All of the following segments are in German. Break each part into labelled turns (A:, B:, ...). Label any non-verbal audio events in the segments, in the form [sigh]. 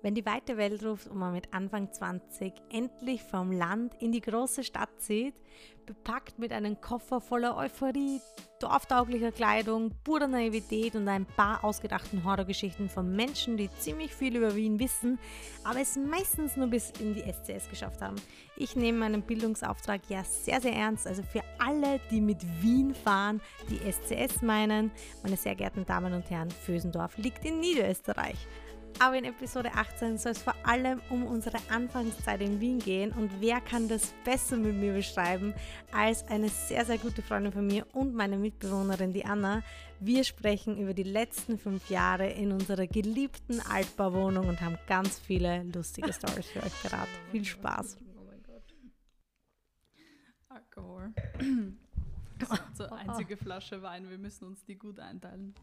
A: Wenn die weite Welt ruft und man mit Anfang 20 endlich vom Land in die große Stadt zieht, bepackt mit einem Koffer voller Euphorie, dorftauglicher Kleidung, purer Naivität und ein paar ausgedachten Horrorgeschichten von Menschen, die ziemlich viel über Wien wissen, aber es meistens nur bis in die SCS geschafft haben. Ich nehme meinen Bildungsauftrag ja sehr, sehr ernst. Also für alle, die mit Wien fahren, die SCS meinen, meine sehr geehrten Damen und Herren, Fösendorf liegt in Niederösterreich. Aber in Episode 18 soll es vor allem um unsere Anfangszeit in Wien gehen und wer kann das besser mit mir beschreiben als eine sehr, sehr gute Freundin von mir und meine Mitbewohnerin, die Anna. Wir sprechen über die letzten fünf Jahre in unserer geliebten Altbauwohnung und haben ganz viele lustige Stories für euch beraten. Viel Spaß!
B: Oh mein Gott. Alkohol. So einzige Flasche Wein, wir müssen uns die gut einteilen.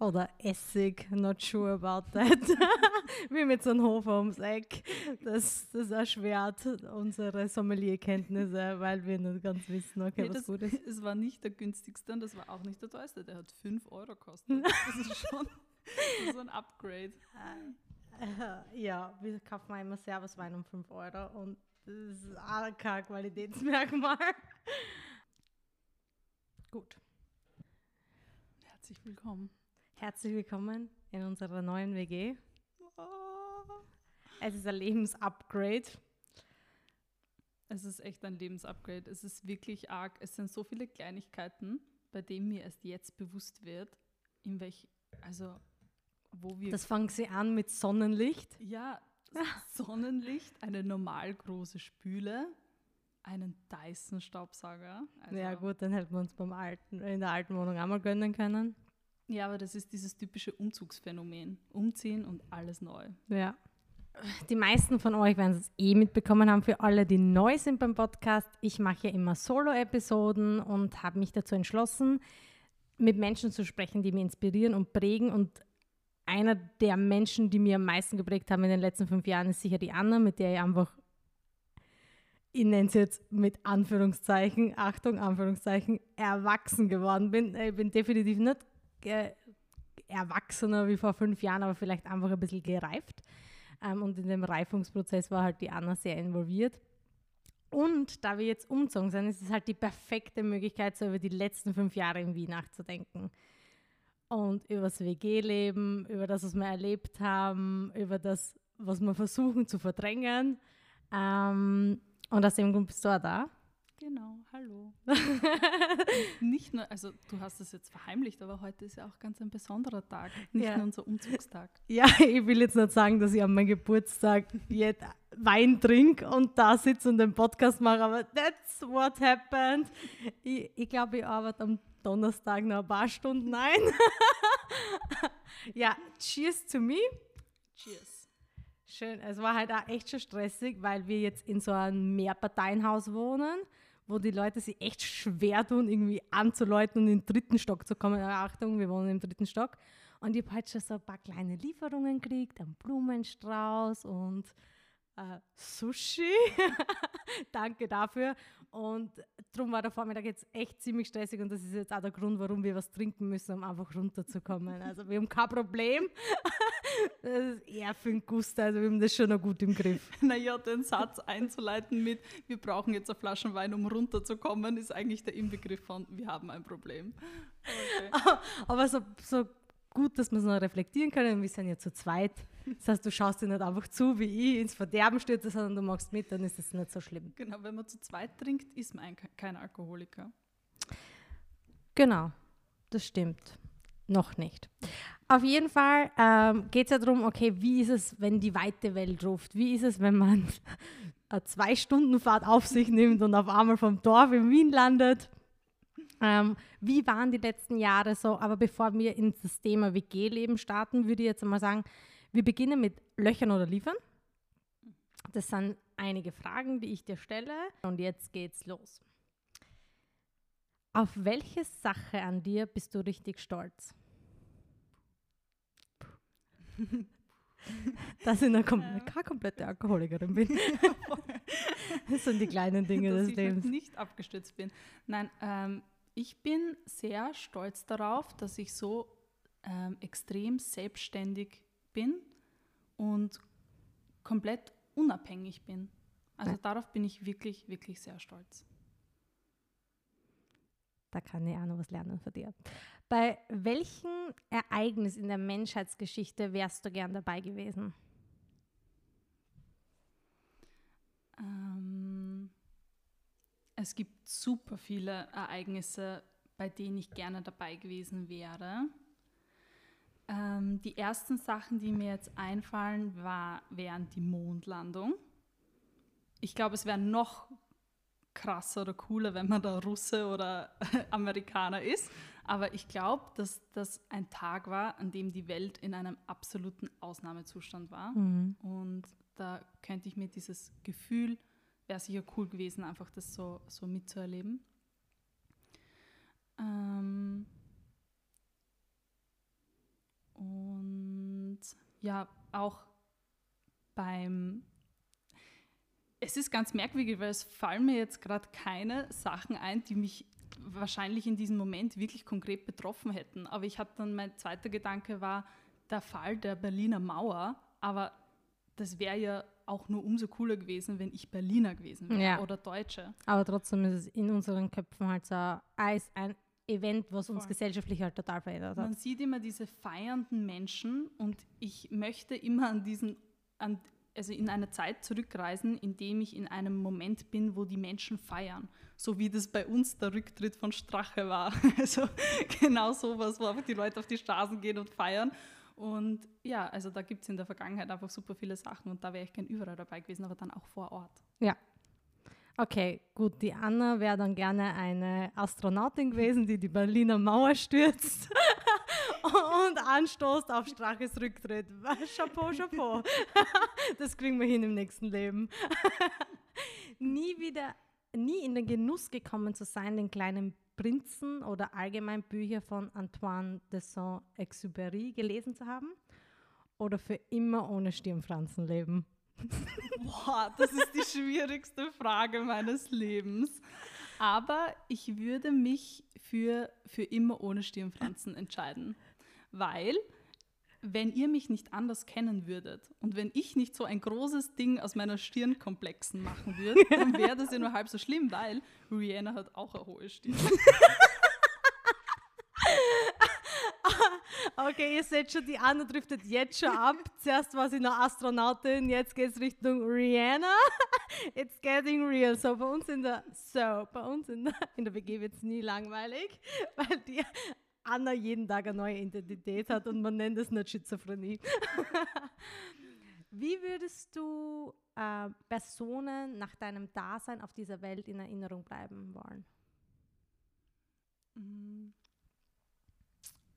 A: Oder Essig, not sure about that. [laughs] Wie mit so einem Hofer ums Eck. Das, das erschwert unsere Sommelierkenntnisse, weil wir nicht ganz wissen, okay,
B: Nee,
A: was
B: das,
A: gut ist. [laughs]
B: es war nicht der günstigste und das war auch nicht der teuerste. Der hat 5 Euro gekostet. Das ist schon [laughs] so ein Upgrade.
A: Äh, Ja, wir kaufen immer Servuswein um 5 Euro und das ist auch kein Qualitätsmerkmal. Gut.
B: Herzlich willkommen.
A: Herzlich willkommen in unserer neuen WG. Es ist ein Lebensupgrade.
B: Es ist echt ein Lebensupgrade. Es ist wirklich arg. Es sind so viele Kleinigkeiten, bei denen mir erst jetzt bewusst wird, in welch, also wo wir
A: Das fängt sie an mit Sonnenlicht.
B: Ja, [laughs] Sonnenlicht, eine normal große Spüle, einen Dyson-Staubsauger. Also,
A: Ja gut, dann hätten wir uns beim alten, in der alten Wohnung einmal gönnen können.
B: Ja, aber das ist dieses typische Umzugsphänomen. Umziehen und alles neu.
A: Ja. Die meisten von euch werden es eh mitbekommen haben. Für alle, die neu sind beim Podcast, ich mache ja immer Solo-Episoden und habe mich dazu entschlossen, mit Menschen zu sprechen, die mich inspirieren und prägen. Und einer der Menschen, die mir am meisten geprägt haben in den letzten fünf Jahren, ist sicher die Anna, mit der ich einfach, ich nenne es jetzt mit Anführungszeichen, Achtung, Anführungszeichen, erwachsen geworden bin. Ich bin definitiv nicht erwachsener wie vor fünf Jahren, aber vielleicht einfach ein bisschen gereift. Ähm, und in dem Reifungsprozess war halt die Anna sehr involviert. Und da wir jetzt umgezogen sind, ist es halt die perfekte Möglichkeit, so über die letzten fünf Jahre in Wien nachzudenken. Und über das WG-Leben, über das, was wir erlebt haben, über das, was wir versuchen zu verdrängen. Ähm, und aus dem Grund bist du auch da.
B: Genau, hallo. [laughs] nicht nur, also du hast es jetzt verheimlicht, aber heute ist ja auch ganz ein besonderer Tag. Nicht
A: Ja.
B: nur unser Umzugstag. [laughs]
A: Ja, ich will jetzt nicht sagen, dass ich an meinem Geburtstag jetzt Wein trinke und da sitze und den Podcast mache, aber that's what happened. Ich, ich glaube, ich arbeite am Donnerstag noch ein paar Stunden ein. [laughs] ja, cheers to me.
B: Cheers.
A: Schön, es war halt auch echt schon stressig, weil wir jetzt in so einem Mehrparteienhaus wohnen, wo die Leute sich echt schwer tun, irgendwie anzuleuten und in den dritten Stock zu kommen. Achtung, wir wohnen im dritten Stock. Und ich habe halt schon so ein paar kleine Lieferungen gekriegt, einen Blumenstrauß und äh, Sushi. [laughs] Danke dafür. Und darum war der Vormittag jetzt echt ziemlich stressig und das ist jetzt auch der Grund, warum wir was trinken müssen, um einfach runterzukommen. Also wir haben kein Problem. [laughs] Das ist eher für den Gusto, also wir haben das schon noch gut im Griff. [laughs]
B: Naja, den Satz einzuleiten mit, wir brauchen jetzt eine Flasche Wein, um runterzukommen, ist eigentlich der Inbegriff von, wir haben ein Problem. Okay. [laughs]
A: Aber so, so gut, dass wir es noch reflektieren können. Wir sind ja zu zweit. Das heißt, du schaust dir nicht einfach zu, wie ich ins Verderben stürze, sondern du machst mit, dann ist es nicht so schlimm.
B: Genau, wenn man zu zweit trinkt, ist man ein, kein Alkoholiker.
A: Genau, das stimmt. Noch nicht. Auf jeden Fall ähm, geht es ja darum, okay, wie ist es, wenn die weite Welt ruft? Wie ist es, wenn man [laughs] eine Zwei-Stunden-Fahrt auf sich nimmt und auf einmal vom Dorf in Wien landet? Ähm, wie waren die letzten Jahre so? Aber bevor wir in das Thema WG-Leben starten, würde ich jetzt einmal sagen, wir beginnen mit Löchern oder Liefern. Das sind einige Fragen, die ich dir stelle. Und jetzt geht's los. Auf welche Sache an dir bist du richtig stolz? [laughs] Dass ich eine kom
B: Ähm.
A: keine komplette Alkoholikerin bin. [laughs] Das sind die kleinen Dinge
B: dass
A: des
B: ich halt
A: Lebens.
B: nicht abgestürzt bin. Nein, ähm, ich bin sehr stolz darauf, dass ich so ähm, extrem selbstständig bin und komplett unabhängig bin. Also
A: Ja.
B: darauf bin ich wirklich, wirklich sehr stolz.
A: Da kann ich auch noch was lernen von dir. Bei welchem Ereignis in der Menschheitsgeschichte wärst du gern dabei gewesen?
B: Ähm, es gibt super viele Ereignisse, bei denen ich gerne dabei gewesen wäre. Ähm, die ersten Sachen, die mir jetzt einfallen, war, wären die Mondlandung. Ich glaube, es wäre noch krasser oder cooler, wenn man da Russe oder [laughs] Amerikaner ist. Aber ich glaube, dass das ein Tag war, an dem die Welt in einem absoluten Ausnahmezustand war. Und da könnte ich mir dieses Gefühl, wäre sicher cool gewesen, einfach das so, so mitzuerleben. Ähm und ja, auch beim. Es ist ganz merkwürdig, weil es fallen mir jetzt gerade keine Sachen ein, die mich wahrscheinlich in diesem Moment wirklich konkret betroffen hätten. Aber ich hatte dann, mein zweiter Gedanke war der Fall der Berliner Mauer. Aber das wäre ja auch nur umso cooler gewesen, wenn ich Berliner gewesen wäre
A: Ja.
B: oder Deutsche.
A: Aber trotzdem ist es in unseren Köpfen halt so ein, ein Event, was uns
B: Voll.
A: gesellschaftlich halt total verändert
B: Man
A: hat.
B: sieht immer diese feiernden Menschen und ich möchte immer an diesen, an, also in eine Zeit zurückreisen, in dem ich in einem Moment bin, wo die Menschen feiern. So wie das bei uns der Rücktritt von Strache war. [laughs] Also genau sowas, wo einfach die Leute auf die Straßen gehen und feiern. Und ja, also da gibt es in der Vergangenheit einfach super viele Sachen und da wäre ich gern überall dabei gewesen, aber dann auch vor Ort.
A: Ja. Okay, gut, die Anna wäre dann gerne eine Astronautin gewesen, die die Berliner Mauer stürzt [laughs] und anstoßt auf Straches Rücktritt. [laughs] Chapeau, Chapeau. [laughs] Das kriegen wir hin im nächsten Leben. Nie wieder, nie in den Genuss gekommen zu sein, den kleinen Prinzen oder allgemein Bücher von Antoine de Saint-Exupéry gelesen zu haben oder für immer ohne Stirnfransen leben.
B: Boah, das ist die schwierigste Frage meines Lebens. Aber ich würde mich für, für immer ohne Stirnpflanzen entscheiden. Weil, wenn ihr mich nicht anders kennen würdet und wenn ich nicht so ein großes Ding aus meiner Stirnkomplexen machen würde, dann wäre das ja nur halb so schlimm, weil Rihanna hat auch eine hohe Stirn.
A: Okay, ihr seht schon, die Anna driftet jetzt schon ab. [laughs] Zuerst war sie noch Astronautin, jetzt geht es Richtung Rihanna. [laughs] It's getting real. So, bei uns in der, so, bei uns in der, in der WG wird es nie langweilig, [laughs] weil die Anna jeden Tag eine neue Identität hat und man nennt es nicht Schizophrenie. Wie würdest du äh, Personen nach deinem Dasein auf dieser Welt in Erinnerung bleiben wollen?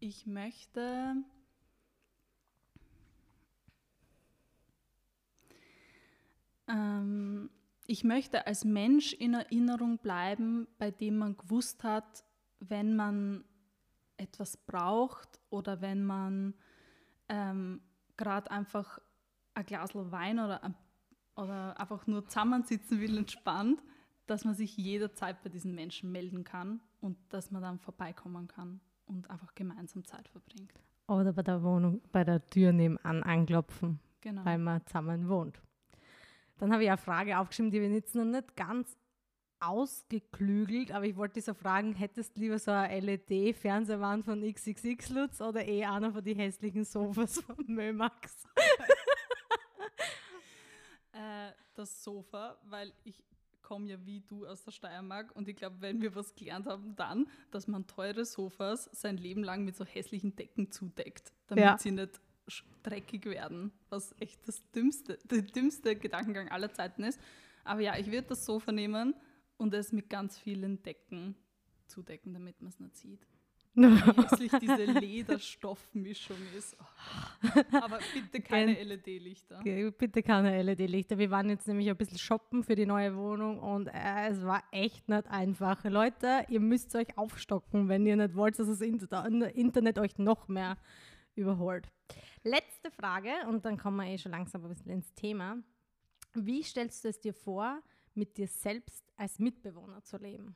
B: Ich möchte. Ähm, ich möchte als Mensch in Erinnerung bleiben, bei dem man gewusst hat, wenn man etwas braucht oder wenn man ähm, gerade einfach ein Glas Wein oder, oder einfach nur zusammensitzen will, entspannt, dass man sich jederzeit bei diesen Menschen melden kann und dass man dann vorbeikommen kann und einfach gemeinsam Zeit verbringt.
A: Oder bei der Wohnung, bei der Tür nebenan anklopfen.
B: Genau.
A: weil man zusammen wohnt. Dann habe ich eine Frage aufgeschrieben, die wir jetzt noch nicht ganz ausgeklügelt, aber ich wollte dich so fragen, hättest du lieber so eine LED-Fernsehwand von XXX Lutz oder eh einer von die hässlichen Sofas von Mömax?
B: Äh, das Sofa, weil ich komme ja wie du aus der Steiermark und ich glaube, wenn wir was gelernt haben, dann, dass man teure Sofas sein Leben lang mit so hässlichen Decken zudeckt, damit
A: Ja.
B: sie nicht dreckig werden, was echt das dümmste, der dümmste Gedankengang aller Zeiten ist. Aber ja, ich würde das Sofa nehmen und es mit ganz vielen Decken zudecken, damit man es nicht sieht. [laughs] Hässlich diese Lederstoffmischung ist. Oh. Aber bitte keine LED-Lichter.
A: Bitte keine LED-Lichter. Wir waren jetzt nämlich ein bisschen shoppen für die neue Wohnung und äh, es war echt nicht einfach. Leute, ihr müsst euch aufstocken, wenn ihr nicht wollt, dass das Inter Internet euch noch mehr überholt. Letzte Frage und dann kommen wir eh schon langsam ein bisschen ins Thema. Wie stellst du es dir vor, mit dir selbst als Mitbewohner zu leben?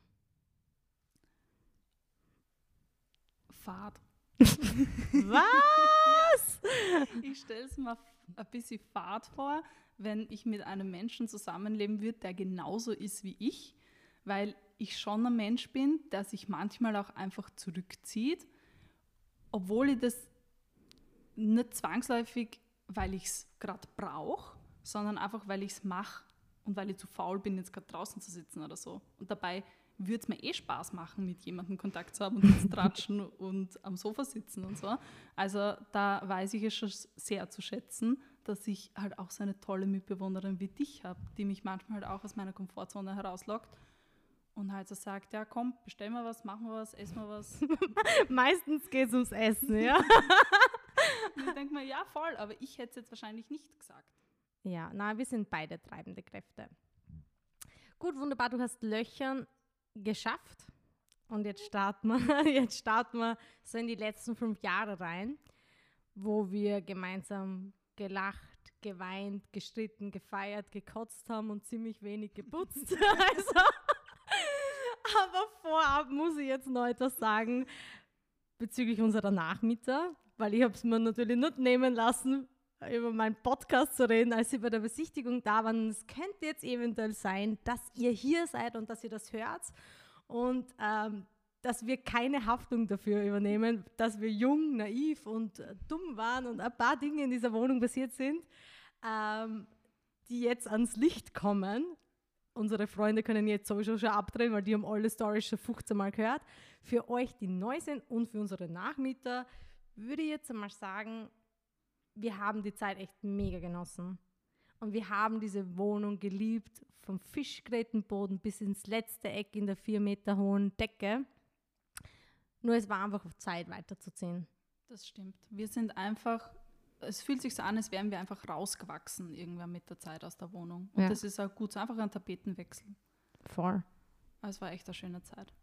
B: Fahrt. [laughs]
A: Was?
B: Ich stelle es mir ein bisschen fad vor, wenn ich mit einem Menschen zusammenleben würde, der genauso ist wie ich, weil ich schon ein Mensch bin, der sich manchmal auch einfach zurückzieht, obwohl ich das nicht zwangsläufig, weil ich es gerade brauche, sondern einfach, weil ich es mache und weil ich zu faul bin, jetzt gerade draußen zu sitzen oder so. Und dabei würde es mir eh Spaß machen, mit jemandem Kontakt zu haben und [laughs] zu tratschen und am Sofa sitzen und so. Also da weiß ich es schon sehr zu schätzen, dass ich halt auch so eine tolle Mitbewohnerin wie dich habe, die mich manchmal halt auch aus meiner Komfortzone herauslockt und halt so sagt, ja komm, bestellen wir was, machen wir was, essen wir was. [laughs]
A: Meistens geht es ums Essen, ja. [laughs]
B: und ich denke mir, ja voll, aber ich hätte es jetzt wahrscheinlich nicht gesagt.
A: Ja, na, wir sind beide treibende Kräfte. Gut, wunderbar, du hast Löchern geschafft. Und jetzt starten wir, [laughs] jetzt starten wir so in die letzten fünf Jahre rein, wo wir gemeinsam gelacht, geweint, gestritten, gefeiert, gekotzt haben und ziemlich wenig geputzt. [laughs] also, aber vorab muss ich jetzt noch etwas sagen bezüglich unserer Nachmieter, weil ich habe es mir natürlich nicht nehmen lassen, über meinen Podcast zu reden, als sie bei der Besichtigung da waren. Es könnte jetzt eventuell sein, dass ihr hier seid und dass ihr das hört und ähm, dass wir keine Haftung dafür übernehmen, dass wir jung, naiv und äh, dumm waren und ein paar Dinge in dieser Wohnung passiert sind, ähm, die jetzt ans Licht kommen. Unsere Freunde können jetzt sowieso schon abdrehen, weil die haben alle Storys schon 15 Mal gehört. Für euch, die neu sind und für unsere Nachmieter, würde ich jetzt einmal sagen, wir haben die Zeit echt mega genossen. Und wir haben diese Wohnung geliebt, vom Fischgrätenboden bis ins letzte Eck in der vier Meter hohen Decke. Nur es war einfach auf Zeit weiterzuziehen.
B: Das stimmt. Wir sind einfach, es fühlt sich so an, als wären wir einfach rausgewachsen irgendwann mit der Zeit aus der Wohnung. Und ja. das ist auch gut, so einfach ein Tapetenwechsel.
A: Voll.
B: Aber es war echt eine schöne Zeit.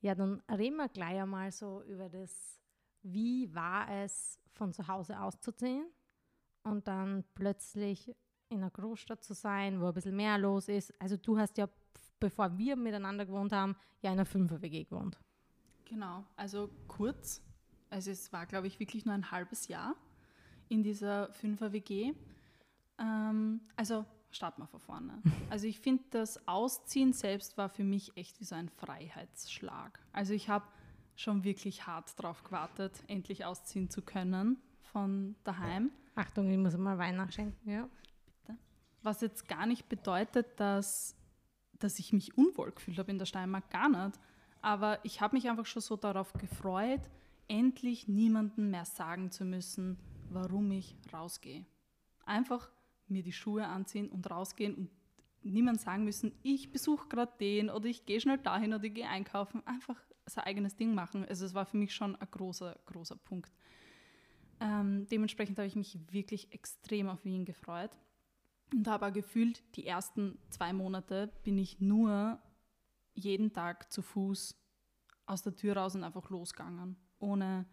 A: Ja, dann reden wir gleich einmal so über das, wie war es, von zu Hause auszuziehen und dann plötzlich in einer Großstadt zu sein, wo ein bisschen mehr los ist. Also du hast ja, bevor wir miteinander gewohnt haben, ja in einer Fünfer-WG gewohnt.
B: Genau, also kurz. Also es war, glaube ich, wirklich nur ein halbes Jahr in dieser Fünfer-WG. Ähm, also starten wir von vorne. [laughs] Also ich finde, das Ausziehen selbst war für mich echt wie so ein Freiheitsschlag. Also ich habe schon wirklich hart darauf gewartet, endlich ausziehen zu können von daheim.
A: Achtung, ich muss mal Wein nachschenken, ja.
B: Bitte. Was jetzt gar nicht bedeutet, dass, dass ich mich unwohl gefühlt habe in der Steiermark, gar nicht. Aber ich habe mich einfach schon so darauf gefreut, endlich niemandem mehr sagen zu müssen, warum ich rausgehe. Einfach mir die Schuhe anziehen und rausgehen und niemand sagen müssen, ich besuche gerade den oder ich gehe schnell dahin oder ich gehe einkaufen. Einfach sein eigenes Ding machen. Also es war für mich schon ein großer, großer Punkt. Ähm, dementsprechend habe ich mich wirklich extrem auf Wien gefreut und habe auch gefühlt, die ersten zwei Monate bin ich nur jeden Tag zu Fuß aus der Tür raus und einfach losgegangen, ohne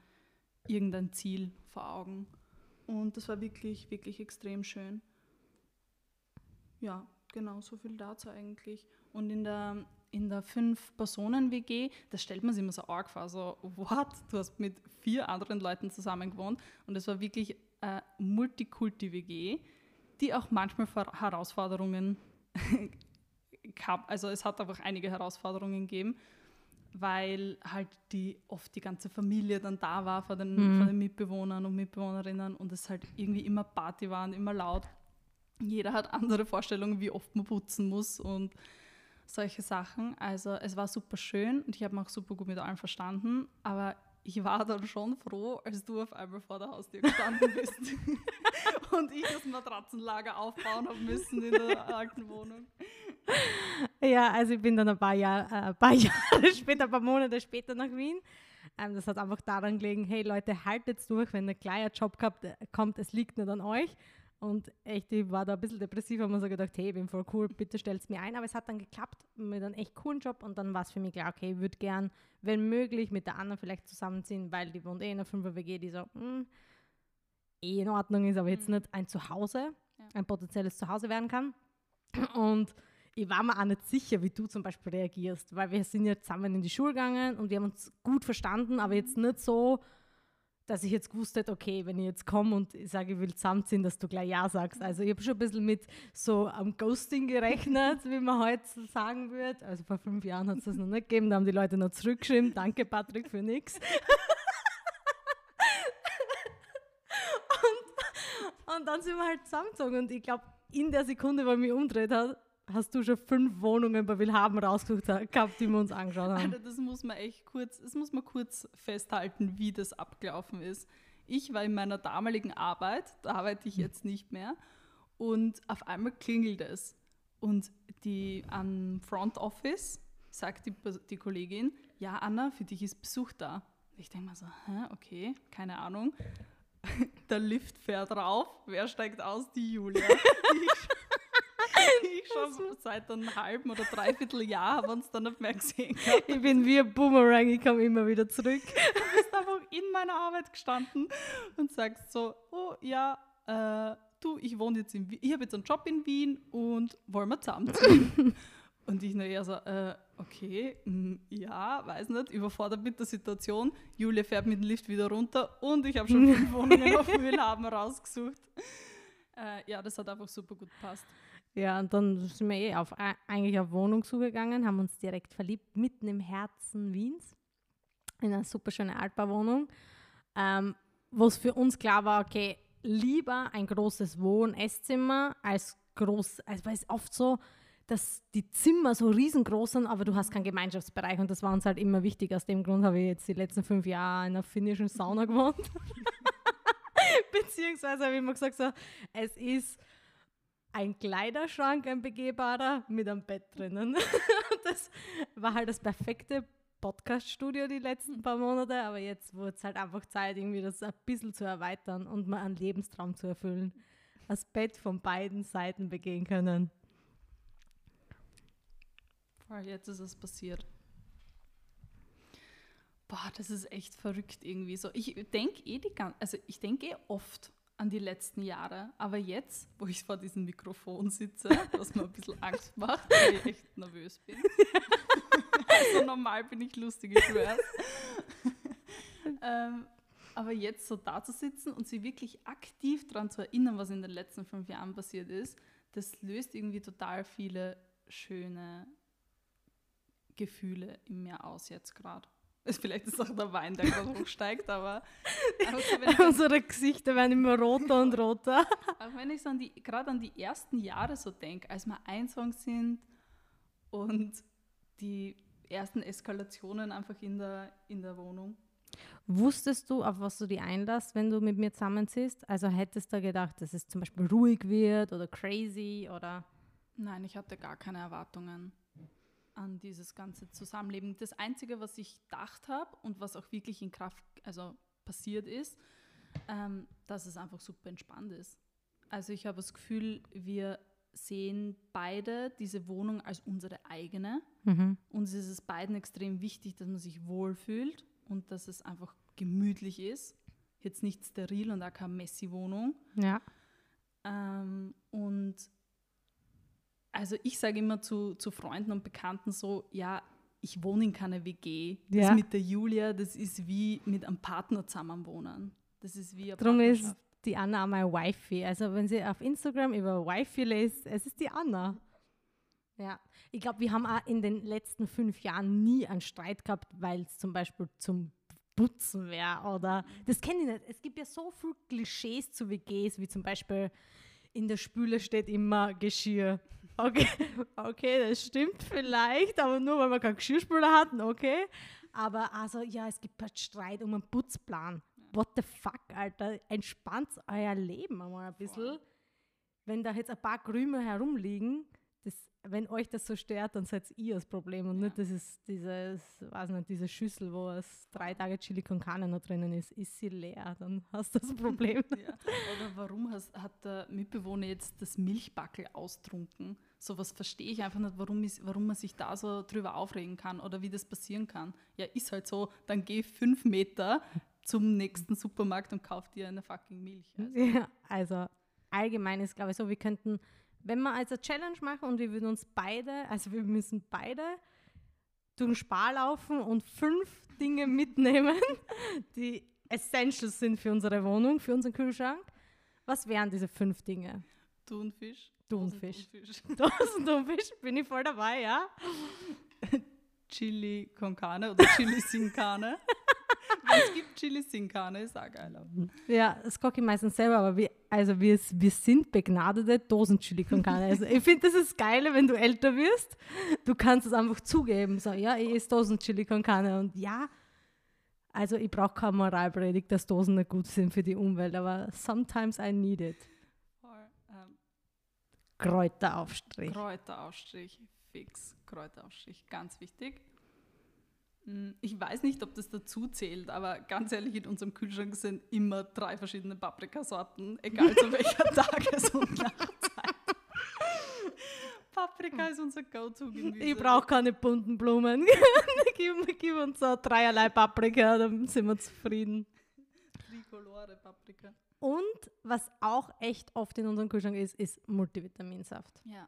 B: irgendein Ziel vor Augen. Und das war wirklich, wirklich extrem schön. Ja, genau, so viel dazu eigentlich. Und in der in der Fünf-Personen-WG, das stellt man sich immer so arg vor, so, what? Du hast mit vier anderen Leuten zusammen gewohnt und es war wirklich eine Multikulti-WG, die auch manchmal Herausforderungen [laughs] gab. Also es hat einfach einige Herausforderungen gegeben, weil halt die oft die ganze Familie dann da war von den, mhm. von den Mitbewohnern und Mitbewohnerinnen und es halt irgendwie immer Party war und immer laut. Jeder hat andere Vorstellungen, wie oft man putzen muss und solche Sachen. Also es war super schön und ich habe mich auch super gut mit allen verstanden, aber ich war dann schon froh, als du auf einmal vor der Haustür gestanden bist [laughs] und ich das Matratzenlager aufbauen habe müssen in der alten Wohnung.
A: Ja, also ich bin dann ein paar, Jahr, äh, ein paar [laughs] Jahre später, ein paar Monate später nach Wien. Ähm, das hat einfach daran gelegen, hey Leute, haltet durch, wenn ein kleiner Job kommt, es liegt nicht an euch. Und echt, ich war da ein bisschen depressiv, habe mir so gedacht, hey, ich bin voll cool, bitte stellt mir ein. Aber es hat dann geklappt mit einem echt coolen Job und dann war es für mich klar, okay, ich würde gern, wenn möglich, mit der anderen vielleicht zusammenziehen, weil die wohnt eh in einer 5 WG, die so, mh, hm, eh in Ordnung ist, aber jetzt mhm. nicht ein Zuhause, ja. ein potenzielles Zuhause werden kann. Und ich war mir auch nicht sicher, wie du zum Beispiel reagierst, weil wir sind ja zusammen in die Schule gegangen und wir haben uns gut verstanden, aber jetzt nicht so, dass ich jetzt gewusst hätte, okay, wenn ich jetzt komme und ich sage, ich will zusammenziehen, dass du gleich Ja sagst. Also ich habe schon ein bisschen mit so am Ghosting gerechnet, wie man heute sagen würde. Also vor fünf Jahren hat es das noch nicht gegeben, da haben die Leute noch zurückgeschrieben, danke Patrick für nichts. [laughs] Und, und dann sind wir halt zusammengezogen und ich glaube, in der Sekunde, wo ich mich umdreht hat, hast du schon fünf Wohnungen bei Willhaben rausgesucht gehabt, die wir uns angeschaut haben.
B: Alter, das muss man echt kurz, das muss man kurz festhalten, wie das abgelaufen ist. Ich war in meiner damaligen Arbeit, da arbeite ich jetzt nicht mehr, und auf einmal klingelt es. Und die am Front Office sagt die, die Kollegin, ja Anna, für dich ist Besuch da. Ich denke mal so, hä, okay, keine Ahnung. [laughs] Der Lift fährt rauf, wer steigt aus? Die Julia. [laughs] Die [laughs] ich schon seit einem halben oder dreiviertel Jahr haben uns dann nicht mehr gesehen.
A: Gehabt. Ich bin wie ein Boomerang, ich komme immer wieder zurück. [laughs]
B: Du bist einfach in meiner Arbeit gestanden und sagst so, oh ja, äh, du, ich wohne jetzt in Wien, ich habe jetzt einen Job in Wien und wollen wir zusammenziehen? [laughs] und ich nur eher so, äh, okay, mh, hm, ja, weiß nicht, überfordert mit der Situation. Julia fährt mit dem Lift wieder runter und ich habe schon fünf Wohnungen auf Mühlhaben rausgesucht. Äh, ja, das hat einfach super gut gepasst.
A: Ja, und dann sind wir eh auf, eigentlich auf Wohnung zugegangen, haben uns direkt verliebt, mitten im Herzen Wiens, in eine super schöne Altbauwohnung, ähm, wo es für uns klar war, okay, lieber ein großes Wohn-Esszimmer als groß, also weil es oft so, dass die Zimmer so riesengroß sind, aber du hast keinen Gemeinschaftsbereich und das war uns halt immer wichtig. Aus dem Grund habe ich jetzt die letzten fünf Jahre in einer finnischen Sauna gewohnt. [laughs] Beziehungsweise habe ich immer gesagt, so, es ist ein Kleiderschrank, ein begehbarer, mit einem Bett drinnen. [laughs] das war halt das perfekte Podcast-Studio die letzten paar Monate, aber jetzt wurde es halt einfach Zeit, irgendwie das ein bisschen zu erweitern und mal einen Lebenstraum zu erfüllen. Das Bett von beiden Seiten begehen können.
B: Jetzt ist es passiert. Boah, das ist echt verrückt irgendwie so. Ich denke eh die ganze, also ich denke eh oft an die letzten Jahre. Aber jetzt, wo ich vor diesem Mikrofon sitze, was mir ein bisschen Angst macht, weil ich echt nervös bin. [laughs] also normal bin ich lustig, ich schwör's. ähm, aber jetzt so da zu sitzen und sich wirklich aktiv daran zu erinnern, was in den letzten fünf Jahren passiert ist, das löst irgendwie total viele schöne Gefühle in mir aus jetzt gerade. [laughs] Vielleicht ist auch der Wein, der gerade hochsteigt, aber [laughs]
A: also unsere Gesichter werden immer roter und roter. [laughs]
B: Auch wenn ich so an die, gerade an die ersten Jahre so denke, als wir einsam sind und die ersten Eskalationen einfach in der, in der Wohnung.
A: Wusstest du, auf was du die einlässt, wenn du mit mir zusammenziehst? Also hättest du gedacht, dass es zum Beispiel ruhig wird oder crazy oder?
B: Nein, ich hatte gar keine Erwartungen an dieses ganze Zusammenleben. Das Einzige, was ich gedacht habe und was auch wirklich in Kraft also passiert ist, ähm, dass es einfach super entspannt ist. Also ich habe das Gefühl, wir sehen beide diese Wohnung als unsere eigene. Mhm. Uns ist es beiden extrem wichtig, dass man sich wohlfühlt und dass es einfach gemütlich ist. Jetzt nicht steril und auch keine Messi-Wohnung.
A: Ja.
B: Ähm, und also ich sage immer zu, zu Freunden und Bekannten so, ja, ich wohne in keiner WG. Das ja. mit der Julia, das ist wie mit einem Partner zusammenwohnen. Das ist wie
A: eine Darum ist die Anna auch mein Wifi. Also wenn sie auf Instagram über Wifi liest, es ist die Anna. Ja, ich glaube, wir haben auch in den letzten fünf Jahren nie einen Streit gehabt, weil es zum Beispiel zum Putzen wäre oder das kenne ich nicht. Es gibt ja so viele Klischees zu WGs, wie zum Beispiel in der Spüle steht immer Geschirr. Okay, [laughs] okay, das stimmt vielleicht, aber nur weil wir keinen Geschirrspüler hatten, okay. Aber also, ja, es gibt halt Streit um einen Putzplan. What the fuck, Alter? Entspannt euer Leben einmal ein bisschen. Wenn da jetzt ein paar Krümel herumliegen, das, wenn euch das so stört, dann seid ihr das Problem und ja. nicht dieses, dieses, weiß nicht, diese Schüssel, wo es drei Tage Chili con Carne noch drinnen ist, ist sie leer, dann hast du das [laughs] Problem.
B: Ja. Oder warum has, hat der Mitbewohner jetzt das Milchbackel austrunken? Sowas verstehe ich einfach nicht, warum, ist, warum man sich da so drüber aufregen kann oder wie das passieren kann. Ja, ist halt so, dann geh fünf Meter zum nächsten Supermarkt und kauf dir eine fucking Milch.
A: Also, [laughs] ja, also allgemein ist, glaube ich, so, wir könnten wenn wir also Challenge machen und wir würden uns beide, also wir müssen beide durch den Spar laufen und fünf Dinge mitnehmen, [laughs] die Essentials sind für unsere Wohnung, für unseren Kühlschrank. Was wären diese fünf Dinge?
B: Thunfisch.
A: Thunfisch. [laughs]
B: Thunfisch.
A: Bin ich voll dabei, ja? [laughs]
B: Chili con Carne oder Chili sin Carne. [laughs] Es gibt Chili sin Carne, ist auch geil.
A: Ja, das koche ich meistens selber, aber wir, also wir, wir sind begnadete Dosen-Chili con Carne. Also ich finde, das ist geil, wenn du älter wirst. Du kannst es einfach zugeben. So, ja, ich esse Dosen-Chili con Carne. Und ja, also ich brauche keine Moralpredigt, dass Dosen nicht gut sind für die Umwelt, aber sometimes I need it. Kräuteraufstrich.
B: Kräuteraufstrich, fix. Kräuteraufstrich, ganz wichtig. Hm, Ich weiß nicht, ob das dazu zählt, aber ganz ehrlich, in unserem Kühlschrank sind immer drei verschiedene Paprikasorten, egal zu [laughs] welcher Tages- und Nachtzeit. Paprika ist unser Go-To-Gemüse.
A: Ich brauche keine bunten Blumen. [laughs] gib, gib uns so dreierlei Paprika, dann sind wir zufrieden.
B: Tricolore Paprika.
A: Und was auch echt oft in unserem Kühlschrank ist, ist Multivitaminsaft.
B: Ja,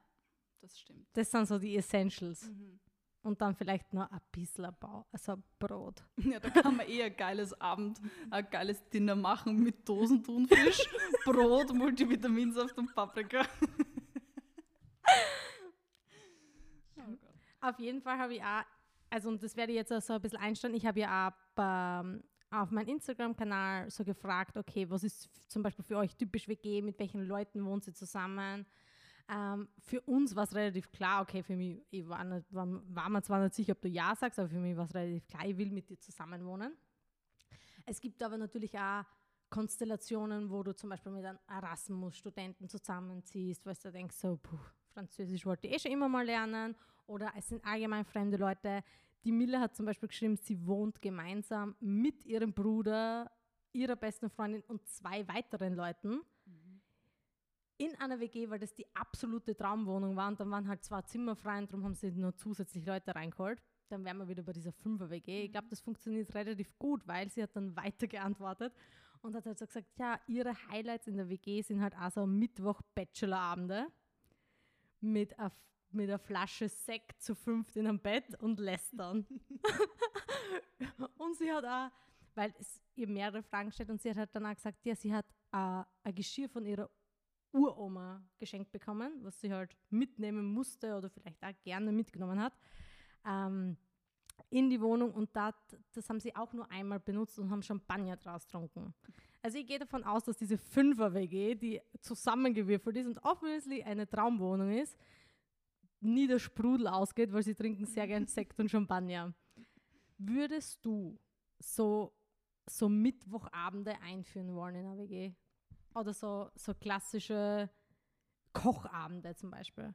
B: das stimmt.
A: Das sind so die Essentials.
B: Mhm.
A: Und dann vielleicht noch ein bisschen Bau, also Brot. [laughs]
B: Ja, da kann man eh ein geiles Abend, ein geiles Dinner machen mit Dosen Thunfisch, [laughs] Brot, Multivitaminsaft und Paprika. [laughs] Oh.
A: Auf jeden Fall habe ich auch, also und das werde ich jetzt auch so ein bisschen einstellen, ich habe ja auch ähm, auf meinem Instagram-Kanal so gefragt, okay, was ist zum Beispiel für euch typisch WG, mit welchen Leuten wohnt sie zusammen? Ähm, für uns war es relativ klar, okay, für mich, ich war, nicht, war, war mir zwar nicht sicher, ob du Ja sagst, aber für mich war es relativ klar, ich will mit dir zusammen wohnen. Es gibt aber natürlich auch Konstellationen, wo du zum Beispiel mit einem Erasmus-Studenten zusammenziehst, wo du denkst, so, puh, Französisch wollte ich eh schon immer mal lernen. Oder es sind allgemein fremde Leute. Die Mille hat zum Beispiel geschrieben, sie wohnt gemeinsam mit ihrem Bruder, ihrer besten Freundin und zwei weiteren Leuten in einer WG, weil das die absolute Traumwohnung war. Und dann waren halt zwei Zimmer frei und darum haben sie nur zusätzlich Leute reingeholt. Dann wären wir wieder bei dieser Fünfer-WG. Ich glaube, das funktioniert relativ gut, weil sie hat dann [laughs] weiter geantwortet und hat halt so gesagt, ja, ihre Highlights in der WG sind halt auch so Mittwoch-Bachelorabende mit einer mit einer Flasche Sekt zu fünft in einem Bett und lästern. und sie hat auch, weil es ihr mehrere Fragen stellt und sie hat dann auch gesagt, ja, sie hat äh, ein Geschirr von ihrer Uroma geschenkt bekommen, was sie halt mitnehmen musste oder vielleicht auch gerne mitgenommen hat, ähm, in die Wohnung und dat, das haben sie auch nur einmal benutzt und haben Champagner draus getrunken. Also ich gehe davon aus, dass diese Fünfer-WG, die zusammengewürfelt ist und obviously eine Traumwohnung ist, nie der Sprudel ausgeht, weil sie trinken sehr gern Sekt und Champagner. Würdest du so, so Mittwochabende einführen wollen in einer WG? Oder so, so klassische Kochabende zum Beispiel?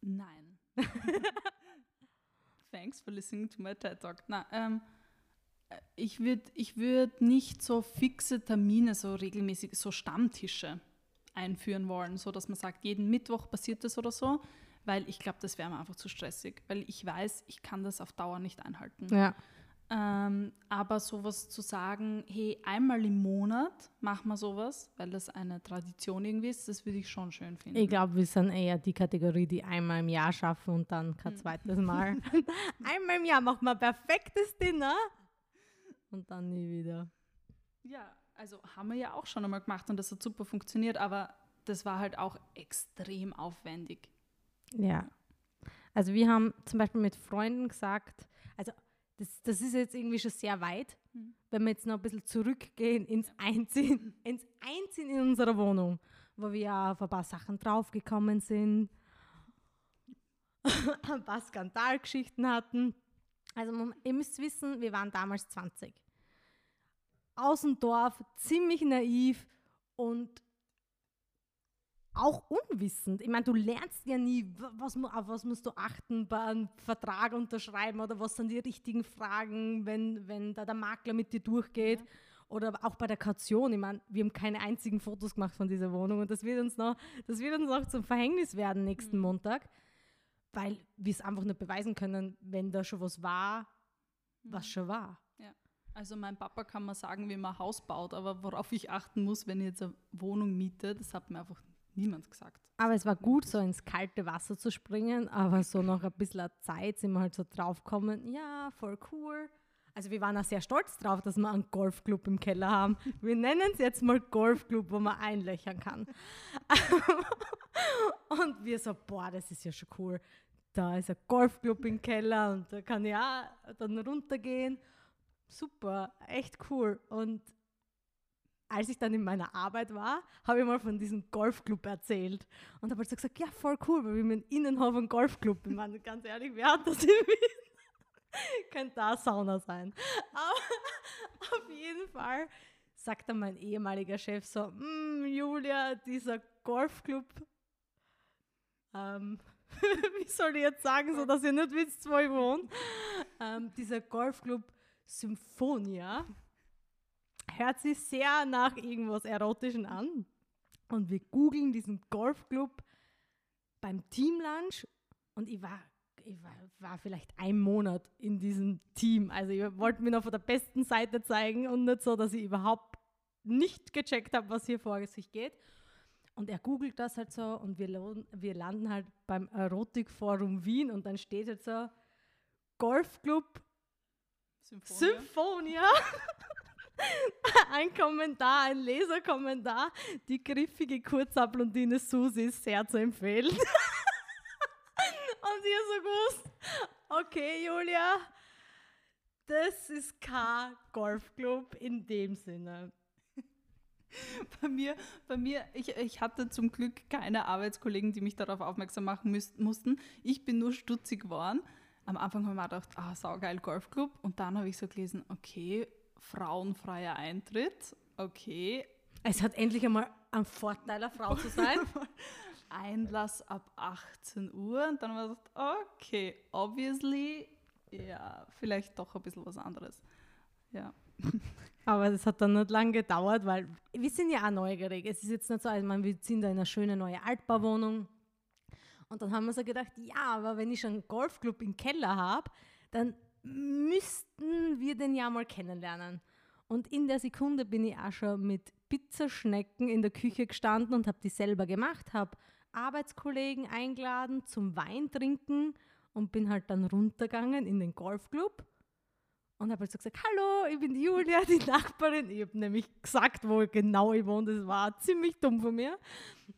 B: Nein. [laughs] Thanks for listening to my TED Talk. Na, ähm, äh, ich würde ich würd nicht so fixe Termine, so regelmäßig, so Stammtische einführen wollen, so dass man sagt, jeden Mittwoch passiert das oder so, weil ich glaube, das wäre mir einfach zu stressig, weil ich weiß, ich kann das auf Dauer nicht einhalten.
A: Ja.
B: Ähm, aber sowas zu sagen, hey, einmal im Monat machen wir sowas, weil das eine Tradition irgendwie ist, das würde ich schon schön finden.
A: Ich glaube, wir sind eher die Kategorie, die einmal im Jahr schaffen und dann kein zweites Mal. [laughs] [laughs] einmal im Jahr machen wir ein perfektes Dinner und dann nie wieder.
B: Ja, also haben wir ja auch schon einmal gemacht und das hat super funktioniert, aber das war halt auch extrem aufwendig.
A: Ja. Also wir haben zum Beispiel mit Freunden gesagt, also das, das ist jetzt irgendwie schon sehr weit,
B: Mhm.
A: wenn wir jetzt noch ein bisschen zurückgehen ins Einziehen, [laughs] ins Einziehen in unserer Wohnung, wo wir ja auf ein paar Sachen draufgekommen sind, [laughs] ein paar Skandalgeschichten hatten. Also man, ihr müsst wissen, wir waren damals 20. Aus dem Dorf, ziemlich naiv und auch unwissend. Ich meine, du lernst ja nie, wa- was, auf was musst du achten bei einem Vertrag unterschreiben oder was sind die richtigen Fragen, wenn, wenn da der Makler mit dir durchgeht. Oder auch bei der Kaution. Ich meine, wir haben keine einzigen Fotos gemacht von dieser Wohnung und das wird uns noch, das wird uns noch zum Verhängnis werden nächsten Montag, weil wir es einfach nicht beweisen können, wenn da schon was war, was schon war.
B: Ja. Also mein Papa kann mir sagen, wie man ein Haus baut, aber worauf ich achten muss, wenn ich jetzt eine Wohnung miete, das hat mir einfach niemand gesagt.
A: Aber es war gut, so ins kalte Wasser zu springen, aber so nach ein bisschen Zeit sind wir halt so draufgekommen, ja, voll cool. Also wir waren auch sehr stolz drauf, dass wir einen Golfclub im Keller haben. Wir nennen es jetzt mal Golfclub, wo man einlöchern kann. [laughs] und wir so, boah, das ist ja schon cool. Da ist ein Golfclub im Keller und da kann ich auch dann runtergehen. Super, echt cool. Und als ich dann in meiner Arbeit war, habe ich mal von diesem Golfclub erzählt. Und habe halt so gesagt, ja, voll cool, weil wir haben Innenhof einen Golfclub. Ich meine, ganz ehrlich, wer hat das [laughs] in Wien? Könnte da Sauna sein. Aber [laughs] auf jeden Fall sagt dann mein ehemaliger Chef so, mm, Julia, dieser Golfclub, ähm, [laughs] wie soll ich jetzt sagen, so dass ihr nicht wisst, wo ich wohne, ähm, dieser Golfclub Symphonia hört sich sehr nach irgendwas Erotischen an. Und wir googeln diesen Golfclub beim Teamlunch und ich war, ich war, war vielleicht ein Monat in diesem Team. Also ich wollte mir noch von der besten Seite zeigen und nicht so, dass ich überhaupt nicht gecheckt habe, was hier vor sich geht. Und er googelt das halt so und wir, wir landen halt beim Erotikforum Wien und dann steht halt so Golfclub Symphonia. Symphonia. [laughs] [laughs] ein Kommentar, ein Leserkommentar. Die griffige Kurzhaarblondine Susi ist sehr zu empfehlen. [laughs] Und ihr so gewusst, okay, Julia, das ist kein Golfclub in dem Sinne. [laughs]
B: Bei mir, bei mir ich, ich hatte zum Glück keine Arbeitskollegen, die mich darauf aufmerksam machen müß, mussten. Ich bin nur stutzig geworden. Am Anfang habe ich mir gedacht, ah, saugeil Golfclub. Und dann habe ich so gelesen, okay, frauenfreier Eintritt. Okay.
A: Es hat endlich einmal einen Vorteil, eine Frau zu sein. [laughs]
B: Einlass ab 18 Uhr. Und dann haben wir gedacht, okay, obviously, ja, vielleicht doch ein bisschen was anderes. Ja. [laughs]
A: Aber das hat dann nicht lange gedauert, weil wir sind ja auch neugierig. Es ist jetzt nicht so, also man, wir sind da in einer schönen neuen Altbauwohnung. Und dann haben wir so gedacht, ja, aber wenn ich schon einen Golfclub im Keller habe, dann müssten wir den ja mal kennenlernen. Und in der Sekunde bin ich auch schon mit Pizzaschnecken in der Küche gestanden und habe die selber gemacht, habe Arbeitskollegen eingeladen zum Wein trinken und bin halt dann runtergegangen in den Golfclub und habe halt so gesagt, hallo, ich bin die Julia, die Nachbarin. Ich habe nämlich gesagt, wo genau ich wohne, das war ziemlich dumm von mir.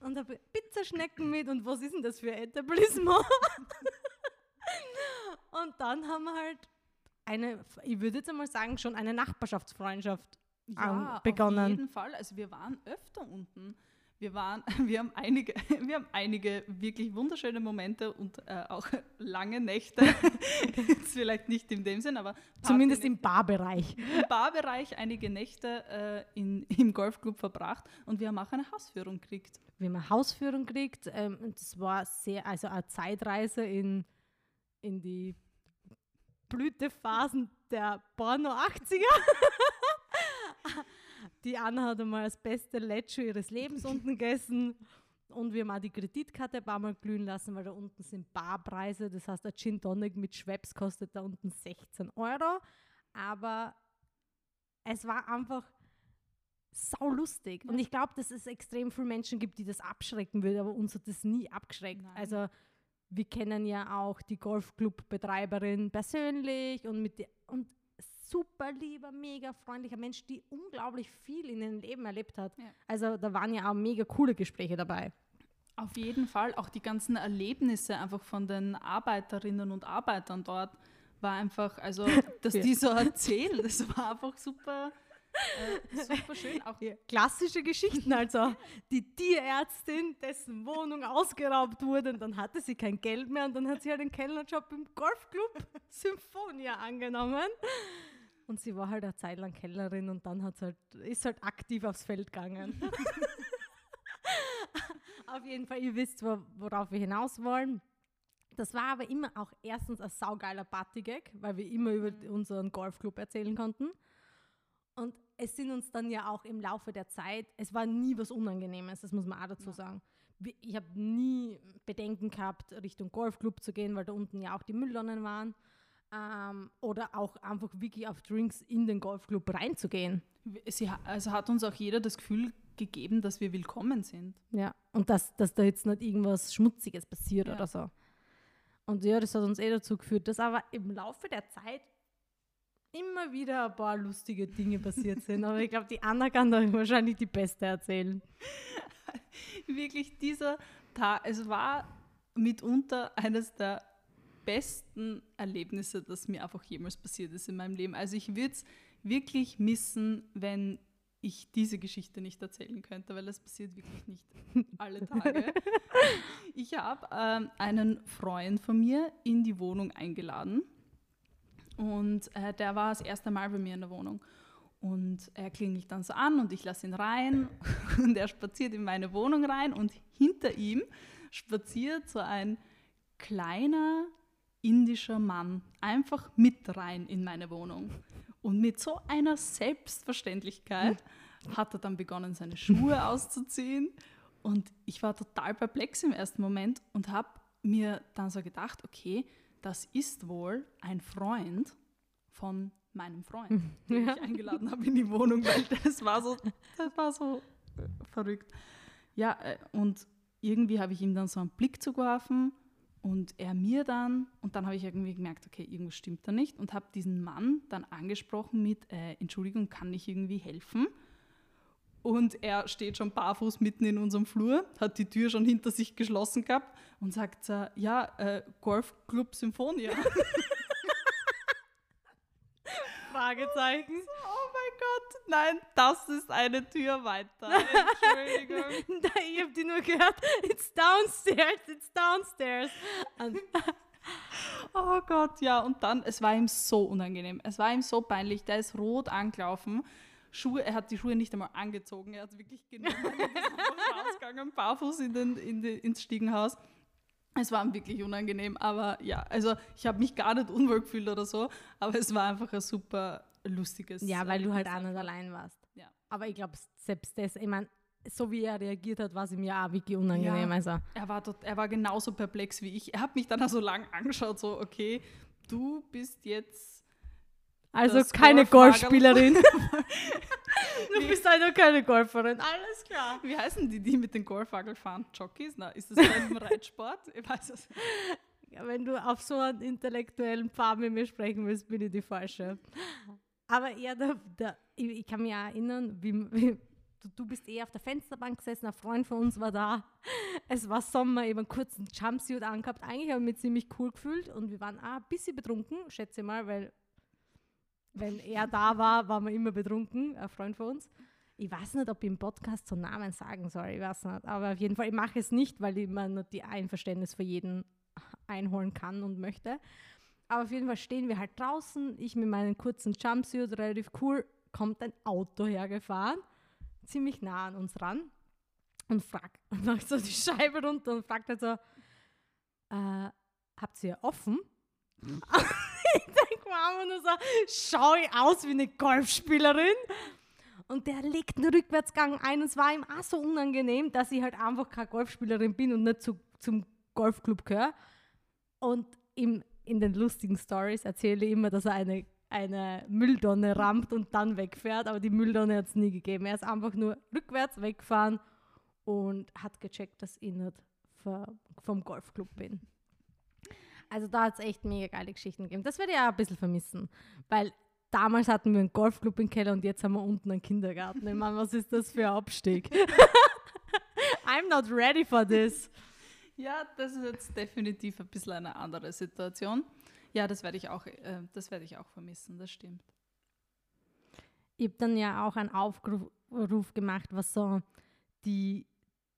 A: Und habe Pizzaschnecken mit und was ist denn das für ein Etablissement? [laughs] und dann haben wir halt eine, ich würde jetzt einmal sagen, schon eine Nachbarschaftsfreundschaft ja, begonnen. Auf
B: jeden Fall. Also wir waren öfter unten. Wir, waren, [laughs] wir, haben einige, [laughs] wir haben einige wirklich wunderschöne Momente und äh, auch [laughs] lange Nächte. Jetzt vielleicht nicht in dem Sinn, aber.
A: Zumindest im Barbereich.
B: Im Barbereich einige Nächte äh, in, im Golfclub verbracht und wir haben auch eine Hausführung gekriegt.
A: Wir haben eine Hausführung gekriegt. Ähm, das war sehr, also eine Zeitreise in, in die Blütephasen der Porno 80er. [laughs] die Anna hat einmal das beste Lecho ihres Lebens unten gegessen. Und wir haben auch die Kreditkarte ein paar Mal glühen lassen, weil da unten sind Barpreise. Das heißt, ein Gin Tonic mit Schweppes kostet da unten 16 Euro. Aber es war einfach sau lustig. Und ich glaube, dass es extrem viele Menschen gibt, die das abschrecken würden, aber uns hat das nie abgeschreckt. Nein. Also wir kennen ja auch die Golfclub-Betreiberin persönlich und mit die, und super lieber, mega freundlicher Mensch, die unglaublich viel in ihrem Leben erlebt hat. Ja. Also da waren ja auch mega coole Gespräche dabei.
B: Auf jeden Fall, auch die ganzen Erlebnisse einfach von den Arbeiterinnen und Arbeitern dort war einfach, also [laughs] dass ja. die so erzählen, das war einfach super äh, super schön. Auch
A: ja, klassische Geschichten, also die Tierärztin, dessen Wohnung ausgeraubt wurde und dann hatte sie kein Geld mehr und dann hat sie halt den Kellnerjob im Golfclub Symphonia angenommen. Und sie war halt eine Zeit lang Kellnerin und dann hat halt, ist halt aktiv aufs Feld gegangen. [laughs] Auf jeden Fall, ihr wisst, worauf wir hinaus wollen. Das war aber immer auch erstens ein saugeiler Partygag, weil wir immer über unseren Golfclub erzählen konnten. Und es sind uns dann ja auch im Laufe der Zeit, es war nie was Unangenehmes, das muss man auch dazu ja. sagen. Ich habe nie Bedenken gehabt, Richtung Golfclub zu gehen, weil da unten ja auch die Mülltonnen waren. Ähm, oder auch einfach wirklich auf Drinks in den Golfclub reinzugehen.
B: Sie, also hat uns auch jeder das Gefühl gegeben, dass wir willkommen sind.
A: Ja, und dass, dass da jetzt nicht irgendwas Schmutziges passiert ja. oder so. Und ja, das hat uns eh dazu geführt, dass aber im Laufe der Zeit immer wieder ein paar lustige Dinge passiert sind. Aber ich glaube, die Anna kann da wahrscheinlich die beste erzählen. [laughs]
B: Wirklich dieser Tag, es war mitunter eines der besten Erlebnisse, das mir einfach jemals passiert ist in meinem Leben. Also ich würde es wirklich missen, wenn ich diese Geschichte nicht erzählen könnte, weil das passiert wirklich nicht alle Tage. [laughs] Ich habe ähm, einen Freund von mir in die Wohnung eingeladen und äh, der war das erste Mal bei mir in der Wohnung. Und er klingelt dann so an und ich lasse ihn rein [laughs] und er spaziert in meine Wohnung rein und hinter ihm spaziert so ein kleiner indischer Mann einfach mit rein in meine Wohnung. Und mit so einer Selbstverständlichkeit hat er dann begonnen, seine Schuhe [laughs] auszuziehen. Und ich war total perplex im ersten Moment und habe mir dann so gedacht, okay, das ist wohl ein Freund von meinem Freund, [laughs] den ja. ich eingeladen habe in die Wohnung, weil das war so, das war so verrückt. Ja, äh, und irgendwie habe ich ihm dann so einen Blick zugeworfen und er mir dann, und dann habe ich irgendwie gemerkt, okay, irgendwas stimmt da nicht und habe diesen Mann dann angesprochen mit, äh, Entschuldigung, kann ich irgendwie helfen? Und er steht schon barfuß mitten in unserem Flur, hat die Tür schon hinter sich geschlossen gehabt und sagt, äh, ja, äh, Golfclub Symphonia. [laughs]
A: Fragezeichen.
B: Oh mein Gott, nein, das ist eine Tür weiter. [laughs] Entschuldigung.
A: ich habe die nur gehört. It's downstairs, it's downstairs. Und [laughs]
B: oh Gott, ja. Und dann, es war ihm so unangenehm. Es war ihm so peinlich. Der ist rot angelaufen. Schuhe, er hat die Schuhe nicht einmal angezogen. Er hat wirklich genommen [laughs] rausgegangen, barfuß in den, in den, ins Stiegenhaus. Es war wirklich unangenehm, aber ja, also ich habe mich gar nicht unwohl gefühlt oder so, aber es war einfach ein super lustiges.
A: Ja, weil du halt auch nicht allein warst. Ja. Aber ich glaube, selbst das, ich meine, so wie er reagiert hat, war es ihm ja auch wirklich unangenehm. Ja, also.
B: er, war dort, er war genauso perplex wie ich. Er hat mich dann auch so lang angeschaut, so, okay, du bist jetzt.
A: Also keine Golfspielerin. [laughs] du bist halt keine Golferin, alles klar.
B: Wie heißen die, die mit den Golfwagen fahren? Jockeys? Na, ist das beim [laughs] Reitsport? Ich weiß es
A: ja, Wenn du auf so einen intellektuellen Pfad mit mir sprechen willst, bin ich die Falsche. Aber ja, der, der, ich, ich, kann mich auch erinnern, wie, wie du, du, bist eh auf der Fensterbank gesessen, ein Freund von uns war da. Es war Sommer, habe einen kurzen Jumpsuit angehabt. Eigentlich habe ich mich ziemlich cool gefühlt und wir waren auch ein bisschen betrunken, schätze ich mal, weil wenn er da war, waren wir immer betrunken, ein Freund von uns. Ich weiß nicht, ob ich im Podcast so Namen sagen soll, ich weiß nicht. Aber auf jeden Fall, ich mache es nicht, weil ich mir nicht die Einverständnis für jeden einholen kann und möchte. Aber auf jeden Fall stehen wir halt draußen, ich mit meinem kurzen Jumpsuit, relativ cool, kommt ein Auto hergefahren, ziemlich nah an uns ran und fragt, [laughs] macht so die Scheibe runter und fragt halt so, äh, habt ihr offen? ich [laughs] denke [laughs] einfach nur so, schau ich aus wie eine Golfspielerin? Und der legt einen Rückwärtsgang ein und es war ihm auch so unangenehm, dass ich halt einfach keine Golfspielerin bin und nicht zu, zum Golfclub gehöre. Und im, in den lustigen Stories erzähle ich immer, dass er eine, eine Mülltonne rammt und dann wegfährt, aber die Mülltonne hat es nie gegeben. Er ist einfach nur rückwärts weggefahren und hat gecheckt, dass ich nicht vom Golfclub bin. Also da hat es echt mega geile Geschichten gegeben. Das werde ich auch ein bisschen vermissen, weil damals hatten wir einen Golfclub im Keller und jetzt haben wir unten einen Kindergarten. Ich meine, was ist das für ein Abstieg? [laughs] I'm not ready for this.
B: Ja, das ist jetzt definitiv ein bisschen eine andere Situation. Ja, das werde ich auch, äh, das werde ich auch vermissen, das stimmt.
A: Ich habe dann ja auch einen Aufruf gemacht, was so die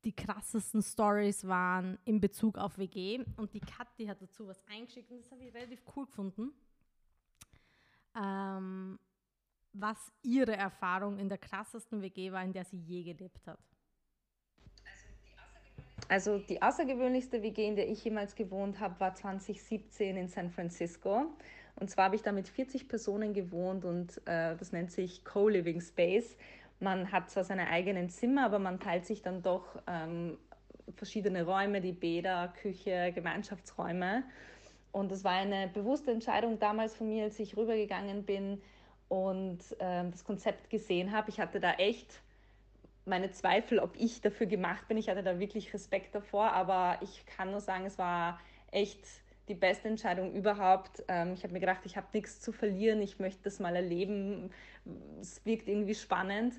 A: die krassesten Stories waren in Bezug auf WG. Und die Kathi hat dazu was eingeschickt und das habe ich relativ cool gefunden. Ähm, was ihre Erfahrung in der krassesten WG war, in der sie je gelebt hat.
C: Also die außergewöhnlichste WG, in der ich jemals gewohnt habe, war 2017 in San Francisco. Und zwar habe ich da mit 40 Personen gewohnt und äh, das nennt sich Co-Living Space. Man hat zwar seine eigenen Zimmer, aber man teilt sich dann doch ähm, verschiedene Räume, die Bäder, Küche, Gemeinschaftsräume. Und das war eine bewusste Entscheidung damals von mir, als ich rübergegangen bin und ähm, das Konzept gesehen habe. Ich hatte da echt meine Zweifel, ob ich dafür gemacht bin. Ich hatte da wirklich Respekt davor, aber ich kann nur sagen, es war echt die beste Entscheidung überhaupt. Ähm, ich habe mir gedacht, ich habe nichts zu verlieren, ich möchte das mal erleben. Es wirkt irgendwie spannend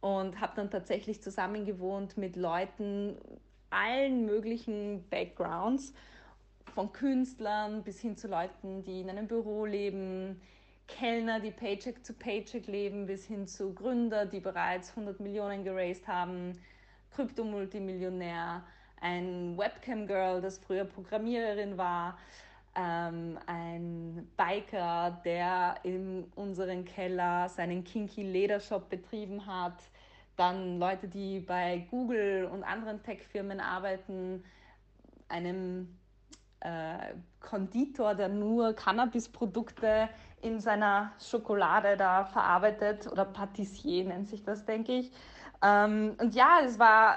C: und habe dann tatsächlich zusammen gewohnt mit Leuten allen möglichen Backgrounds, von Künstlern bis hin zu Leuten, die in einem Büro leben, Kellner, die Paycheck zu Paycheck leben, bis hin zu Gründer, die bereits 100 Millionen geraced haben, Kryptomultimillionär, ein Webcam-Girl, das früher Programmiererin war, ähm, ein Biker, der in unserem Keller seinen Kinky Ledershop betrieben hat, dann Leute, die bei Google und anderen Tech-Firmen arbeiten, einem äh, Konditor, der nur Cannabis-Produkte in seiner Schokolade da verarbeitet oder Patissier nennt sich das, denke ich. Ähm, und ja, es war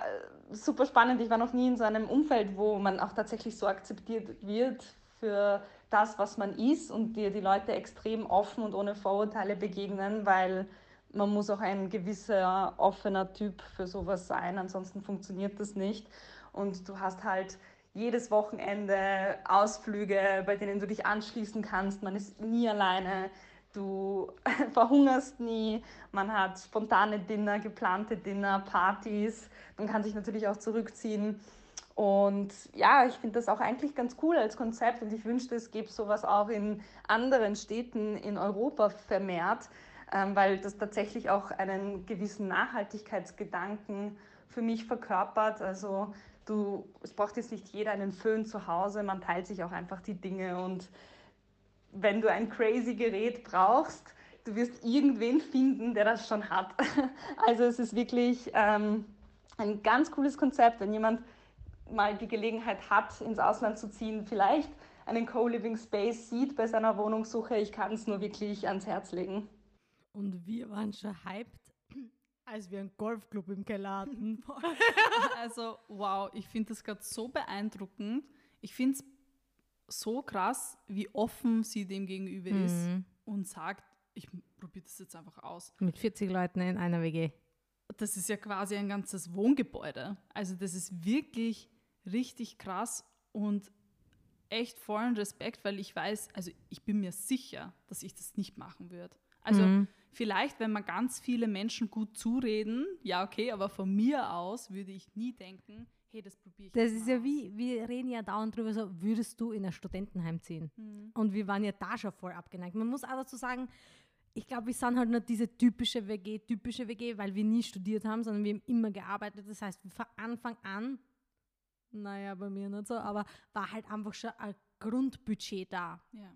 C: super spannend. Ich war noch nie in so einem Umfeld, wo man auch tatsächlich so akzeptiert wird für das, was man ist und dir die Leute extrem offen und ohne Vorurteile begegnen, weil man muss auch ein gewisser offener Typ für sowas sein, ansonsten funktioniert das nicht. Und du hast halt jedes Wochenende Ausflüge, bei denen du dich anschließen kannst. Man ist nie alleine du [laughs] verhungerst nie, man hat spontane Dinner, geplante Dinner, Partys, man kann sich natürlich auch zurückziehen. Und ja, ich finde das auch eigentlich ganz cool als Konzept und ich wünschte, es gäbe sowas auch in anderen Städten in Europa vermehrt, ähm, weil das tatsächlich auch einen gewissen Nachhaltigkeitsgedanken für mich verkörpert. Also du, es braucht jetzt nicht jeder einen Föhn zu Hause, man teilt sich auch einfach die Dinge und wenn du ein crazy Gerät brauchst, du wirst irgendwen finden, der das schon hat. [laughs] Also es ist wirklich ähm, ein ganz cooles Konzept, wenn jemand mal die Gelegenheit hat, ins Ausland zu ziehen, vielleicht einen Co-Living Space sieht bei seiner Wohnungssuche. Ich kann es nur wirklich ans Herz legen.
A: Und wir waren schon hyped, [clears throat] als wir einen Golfclub im Keller hatten. [laughs]
B: also wow, ich finde das gerade so beeindruckend. Ich finde es so krass, wie offen sie dem gegenüber mhm. ist und sagt, ich probiere das jetzt einfach aus.
A: Mit 40 Leuten in einer WG.
B: Das ist ja quasi ein ganzes Wohngebäude. Also das ist wirklich richtig krass und echt vollen Respekt, weil ich weiß, also ich bin mir sicher, dass ich das nicht machen würde. Also mhm. vielleicht, wenn man ganz viele Menschen gut zureden, ja okay, aber von mir aus würde ich nie denken, hey, das probiere ich.
A: Das ist ja aus. wie, wir reden ja dauernd drüber, so würdest du in ein Studentenheim ziehen? Mhm. Und wir waren ja da schon voll abgeneigt. Man muss auch dazu sagen, ich glaube, wir sind halt nicht diese typische WG, typische WG, weil wir nie studiert haben, sondern wir haben immer gearbeitet. Das heißt, von Anfang an, naja, bei mir nicht so, aber war halt einfach schon ein Grundbudget da. Ja.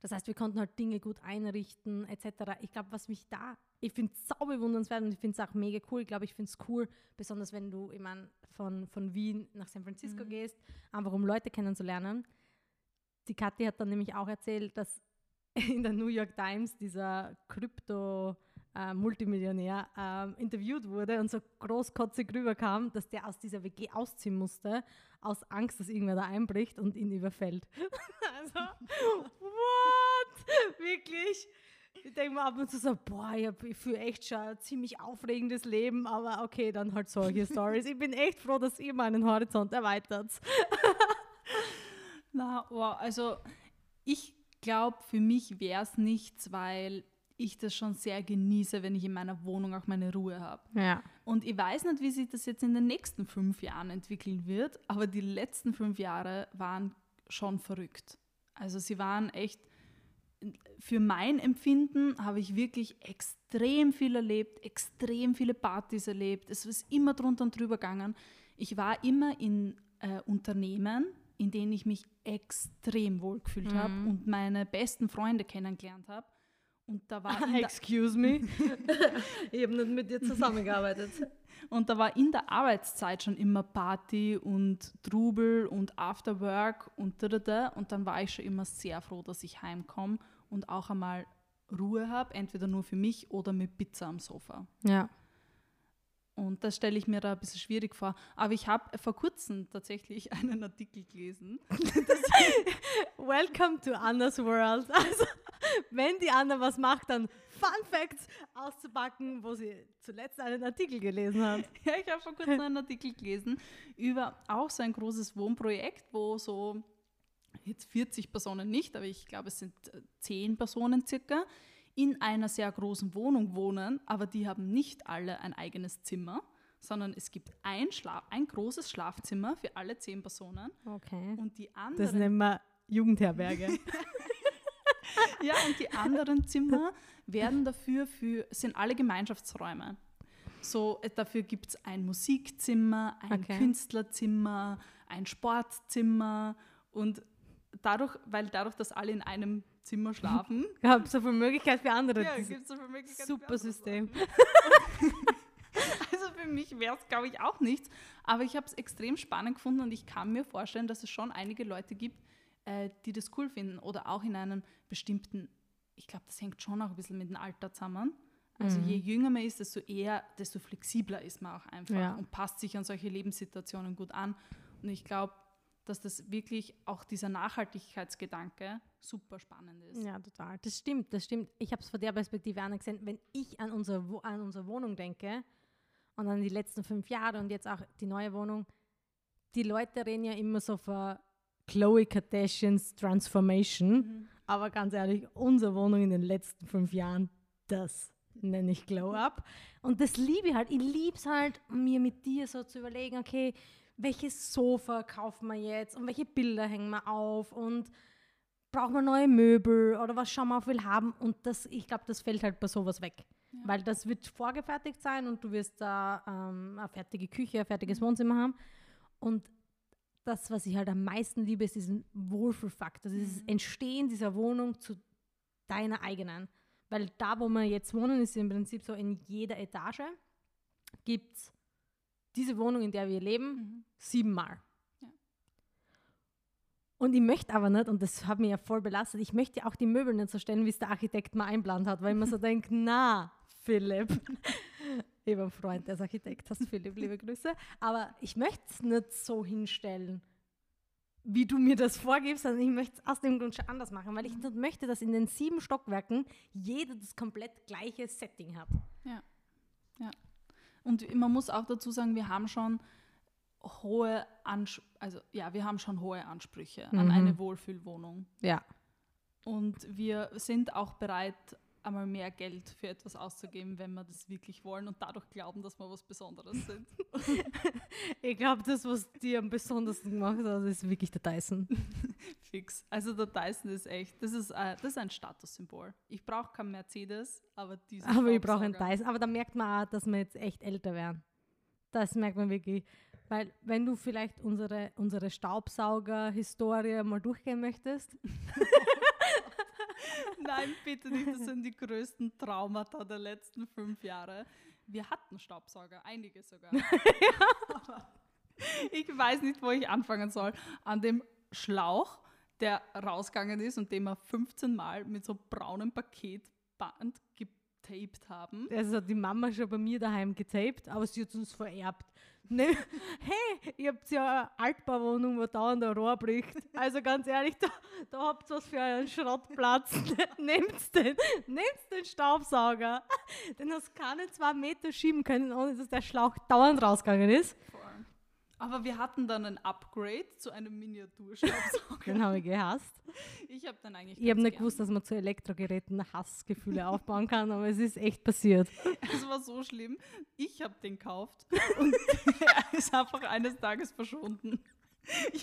A: Das heißt, wir konnten halt Dinge gut einrichten, etc. Ich glaube, was mich da, ich finde es sau bewundernswert und ich finde es auch mega cool. Ich glaube, ich finde es cool, besonders wenn du, ich meine, von, von Wien nach San Francisco mhm. gehst, einfach um Leute kennenzulernen. Die Kathi hat dann nämlich auch erzählt, dass [laughs] in der New York Times dieser Krypto- äh, Multimillionär äh, interviewt wurde und so großkotzig rüberkam, dass der aus dieser WG ausziehen musste, aus Angst, dass irgendwer da einbricht und ihn überfällt. [laughs] also, [laughs] what? Wirklich? [laughs] Ich denke mir ab und zu so, boah, ich, ich fühle echt schon ein ziemlich aufregendes Leben, aber okay, dann halt solche Stories. Ich bin echt froh, dass ihr meinen Horizont erweitert. [laughs]
B: Na, wow, also ich glaube, für mich wäre es nichts, weil ich das schon sehr genieße, wenn ich in meiner Wohnung auch meine Ruhe habe.
A: Ja.
B: Und ich weiß nicht, wie sich das jetzt in den nächsten fünf Jahren entwickeln wird, aber die letzten fünf Jahre waren schon verrückt. Also sie waren echt, für mein Empfinden habe ich wirklich extrem viel erlebt, extrem viele Partys erlebt. Es ist immer drunter und drüber gegangen. Ich war immer in äh, Unternehmen, in denen ich mich extrem wohl gefühlt mhm. habe und meine besten Freunde kennengelernt habe. Und da war [laughs]
A: Excuse me. [laughs] ich habe nicht mit dir zusammengearbeitet. [laughs]
B: Und da war in der Arbeitszeit schon immer Party und Trubel und Afterwork und da, da, da. Und dann war ich schon immer sehr froh, dass ich heimkomme und auch einmal Ruhe habe, entweder nur für mich oder mit Pizza am Sofa.
A: Ja.
B: Und das stelle ich mir da ein bisschen schwierig vor. Aber ich habe vor kurzem tatsächlich [laughs] einen Artikel gelesen. [laughs] [laughs]
A: Welcome to Anna's World. Also, wenn die Anna was macht, dann Fun Facts auszupacken, wo sie zuletzt einen Artikel gelesen hat.
B: Ja, ich habe vor kurzem einen Artikel gelesen über auch so ein großes Wohnprojekt, wo so jetzt 40 Personen nicht, aber ich glaube, es sind 10 Personen circa, in einer sehr großen Wohnung wohnen, aber die haben nicht alle ein eigenes Zimmer, sondern es gibt ein, Schla ein großes Schlafzimmer für alle 10 Personen.
A: Okay.
B: Und die anderen.
A: Das nennen wir Jugendherberge. [laughs]
B: ja, und die anderen Zimmer werden dafür für, sind alle Gemeinschaftsräume. So, äh, dafür gibt es ein Musikzimmer, ein
A: Okay.
B: Künstlerzimmer, ein Sportzimmer und dadurch, weil dadurch, dass alle in einem Zimmer [laughs] schlafen,
A: Ich habe so viel Möglichkeit für andere.
B: ja, gibt es so viele Möglichkeiten. für
A: super
B: andere
A: System. [laughs]
B: Also für mich wäre es, glaube ich, auch nichts. Aber ich habe es extrem spannend gefunden und ich kann mir vorstellen, dass es schon einige Leute gibt, äh, die das cool finden oder auch in einem bestimmten, ich glaube, das hängt schon auch ein bisschen mit dem Alter zusammen. Also
A: Mhm.
B: je jünger man ist, desto eher, desto flexibler ist man auch einfach
A: Ja.
B: und passt sich an solche Lebenssituationen gut an. Und ich glaube, dass das wirklich auch dieser Nachhaltigkeitsgedanke super spannend ist.
A: Ja, total. Das stimmt, das stimmt. Ich habe es von der Perspektive an gesehen, wenn ich an unsere, an unsere Wohnung denke und an die letzten fünf Jahre und jetzt auch die neue Wohnung, die Leute reden ja immer so von Chloe Kardashians Transformation,
B: Mhm.
A: aber ganz ehrlich, unsere Wohnung in den letzten fünf Jahren, das nenne ich Glow Up. Und das liebe ich halt. Ich liebe es halt, mir mit dir so zu überlegen, okay, welches Sofa kaufen wir jetzt und welche Bilder hängen wir auf und brauchen wir neue Möbel oder was schauen wir auf will haben und das, ich glaube, das fällt halt bei sowas weg.
B: Ja.
A: Weil das wird vorgefertigt sein und du wirst da ähm, eine fertige Küche, ein fertiges Wohnzimmer haben. Und das, was ich halt am meisten liebe, ist diesen Wohlfühlfaktor, dieses
B: Mhm.
A: Entstehen dieser Wohnung zu deiner eigenen. Weil da, wo wir jetzt wohnen, ist im Prinzip so, in jeder Etage gibt es diese Wohnung, in der wir leben,
B: Mhm.
A: siebenmal.
B: Ja.
A: Und ich möchte aber nicht, und das hat mich ja voll belastet, ich möchte ja auch die Möbel nicht so stellen, wie es der Architekt mal einplant hat, weil ich mir so [laughs] denke, na, Philipp. [laughs] Einen Freund, der ist Architekt, hast Philipp, liebe Grüße. Aber ich möchte es nicht so hinstellen, wie du mir das vorgibst, sondern ich möchte es aus dem Grund schon anders machen, weil ich nicht möchte, dass in den sieben Stockwerken jeder das komplett gleiche Setting hat.
B: Und man muss auch dazu sagen, wir haben schon hohe Ansprüche, also ja, wir haben schon hohe Ansprüche an
A: Mhm.
B: eine Wohlfühlwohnung.
A: Ja.
B: Und wir sind auch bereit, einmal mehr Geld für etwas auszugeben, wenn wir das wirklich wollen und dadurch glauben, dass wir was Besonderes sind. [laughs]
A: Ich glaube, das, was dir am besondersten gemacht hat, ist wirklich der Dyson. [laughs]
B: Fix. Also der Dyson ist echt, das ist, äh, das ist ein Statussymbol. Ich brauche kein Mercedes, aber diesen
A: Aber ich brauche einen Dyson. Aber da merkt man auch, dass wir jetzt echt älter werden. Das merkt man wirklich. Weil, wenn du vielleicht unsere, unsere Staubsauger-Historie mal durchgehen möchtest, [laughs] [laughs]
B: Nein, bitte nicht, das sind die größten Traumata der letzten fünf Jahre. Wir hatten Staubsauger, einige sogar. [laughs] Aber ich weiß nicht, wo ich anfangen soll. An dem Schlauch, der rausgegangen ist und den wir 15 Mal mit so braunem Paketband getaped haben.
A: also hat die Mama schon bei mir daheim getaped, aber sie hat uns vererbt. Ne? [laughs] Hey, ihr habt ja eine Altbauwohnung, wo dauernd ein Rohr bricht. Also ganz ehrlich, da, da habt ihr was für einen Schrottplatz. [laughs] Nehmt den, nehmt den Staubsauger. [laughs] Den hast du keine zwei Meter schieben können, ohne dass der Schlauch dauernd rausgegangen ist.
B: Aber wir hatten dann ein Upgrade zu einem Miniaturstaubsauger.
A: Den [laughs] habe ich gehasst.
B: Ich habe dann eigentlich
A: Ich habe nicht
B: gern-
A: gewusst, dass man zu Elektrogeräten Hassgefühle aufbauen kann, aber es ist echt passiert. [laughs]
B: Es war so schlimm. Ich habe den gekauft und [laughs] er ist einfach eines Tages verschwunden.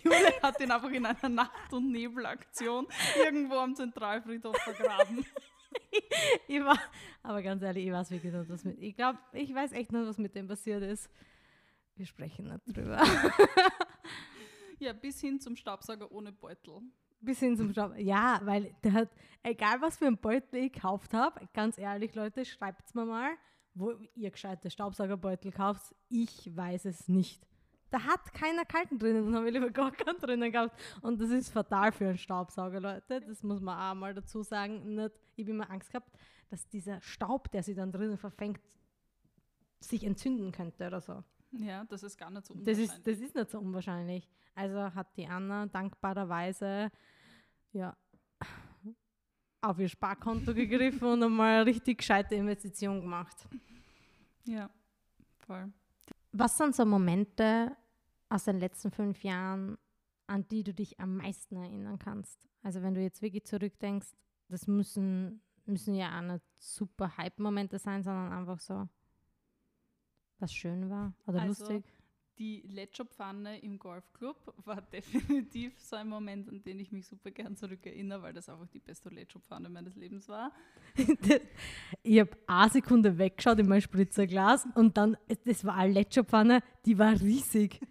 B: Jule hat den einfach in einer Nacht- und Nebelaktion irgendwo am Zentralfriedhof vergraben.
A: Ich war, aber ganz ehrlich, ich weiß wirklich nicht, was mit. Ich glaube, ich weiß echt nicht, was mit dem passiert ist. Wir sprechen nicht drüber. [laughs]
B: Ja, bis hin zum Staubsauger ohne Beutel.
A: Bis hin zum Staub. Ja, weil der hat, egal was für ein Beutel ich gekauft habe, ganz ehrlich, Leute, schreibt mir mal, wo ihr gescheite Staubsaugerbeutel kauft. Ich weiß es nicht. Da hat keiner kalten drinnen, dann habe ich lieber gar keinen drinnen gehabt. Und das ist fatal für einen Staubsauger, Leute. Das muss man auch mal dazu sagen. Nicht, ich habe immer Angst gehabt, dass dieser Staub, der sich dann drinnen verfängt, sich entzünden könnte oder so.
B: Ja, das ist gar nicht so
A: Das
B: unwahrscheinlich.
A: ist, das ist nicht so unwahrscheinlich. Also hat die Anna dankbarerweise ja, auf ihr Sparkonto gegriffen und einmal eine richtig gescheite Investition gemacht.
B: ja, voll.
A: Was sind so Momente aus den letzten fünf Jahren, an die du dich am meisten erinnern kannst? Also wenn du jetzt wirklich zurückdenkst, das müssen, müssen ja auch nicht super Hype-Momente sein, sondern einfach so, was schön war oder
B: Also,
A: lustig.
B: Die Letschopfanne im Golfclub war [laughs] definitiv so ein Moment, an den ich mich super gern zurückerinnere, weil das einfach die beste Letschopfanne meines Lebens war. [laughs]
A: ich habe eine Sekunde weggeschaut in mein Spritzerglas und dann, das war eine Letschopfanne, die war riesig.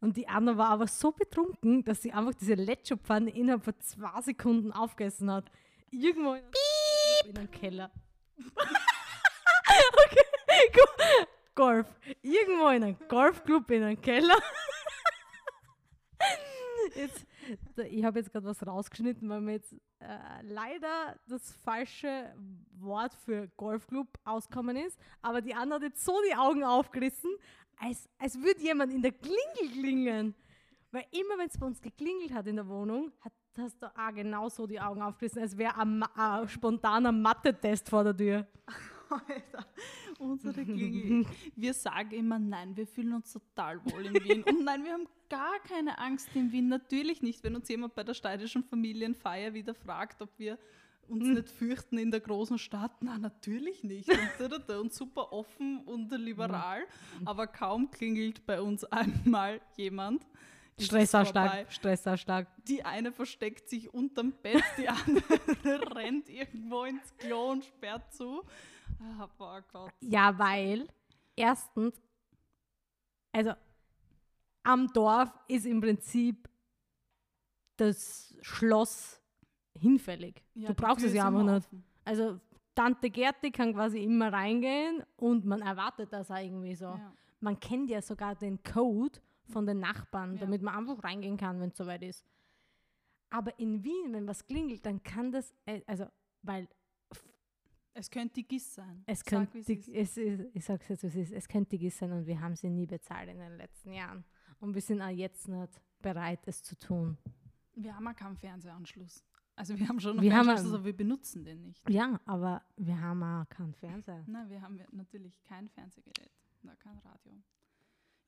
A: Und die Anna war aber so betrunken, dass sie einfach diese Letschopfanne innerhalb von zwei Sekunden aufgegessen hat. Irgendwo in, in einem Keller. [laughs] okay, Go- Golf. Irgendwo in einem Golfclub in einem Keller. [laughs] jetzt, ich habe jetzt gerade was rausgeschnitten, weil mir jetzt äh, leider das falsche Wort für Golfclub auskommen ist. Aber die Anna hat jetzt so die Augen aufgerissen, als, als würde jemand in der Klingel klingeln. Weil immer, wenn es bei uns geklingelt hat in der Wohnung, hat, hast du auch genau so die Augen aufgerissen, als wäre ein, Ma- ein spontaner Mathe-Test vor der Tür. [laughs]
B: Alter, unsere Klingel. Wir sagen immer, nein, wir fühlen uns total wohl in Wien. Und nein, wir haben gar keine Angst in Wien. Natürlich nicht, wenn uns jemand bei der steirischen Familienfeier wieder fragt, ob wir uns nicht fürchten in der großen Stadt. Na, natürlich nicht. Und, und super offen und liberal. Aber kaum klingelt bei uns einmal jemand.
A: Stressausschlag, Stressausschlag.
B: Die eine versteckt sich unterm Bett, die andere [laughs] rennt irgendwo ins Klo und sperrt zu. Boah Gott.
A: Ja, weil erstens, also am Dorf ist im Prinzip das Schloss hinfällig.
B: Ja,
A: du brauchst es ja einfach nicht.
B: offen.
A: Also Tante Gerti kann quasi immer reingehen und man erwartet das auch irgendwie so.
B: Ja.
A: Man kennt ja sogar den Code von den Nachbarn,
B: Ja.
A: damit man einfach reingehen kann, wenn es soweit ist. Aber in Wien, wenn was klingelt, dann kann das, äh, also, weil
B: Es könnte die GIS sein.
A: Es
B: Sag,
A: könnte, die-
B: ist.
A: es ist, ich sag's jetzt, wie es ist, es könnte GIS sein und wir haben sie nie bezahlt in den letzten Jahren. Und wir sind auch jetzt nicht bereit, es zu tun.
B: Wir haben auch keinen Fernsehanschluss. Also wir haben schon einen
A: Wir einen-
B: aber wir benutzen den nicht.
A: Ja, aber wir haben auch keinen Fernseher.
B: Nein, wir haben natürlich kein Fernsehgerät, na, kein Radio.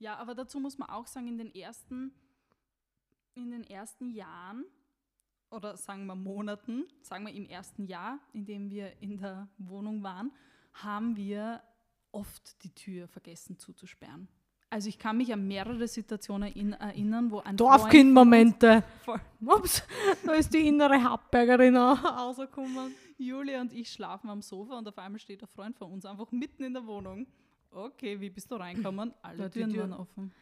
B: Ja, aber dazu muss man auch sagen, in den ersten, in den ersten Jahren oder sagen wir Monaten, sagen wir im ersten Jahr, in dem wir in der Wohnung waren, haben wir oft die Tür vergessen zuzusperren. Also ich kann mich an mehrere Situationen in, erinnern, wo ein
A: Dorfkind-Momente.
B: Voll. [laughs]
A: Ups, da ist die innere Hauptbergerin auch rausgekommen.
B: Julia und ich schlafen am Sofa und auf einmal steht ein Freund von uns einfach mitten in der Wohnung. Okay, wie bist du reingekommen? Alle Türen
A: Türen-
B: waren offen.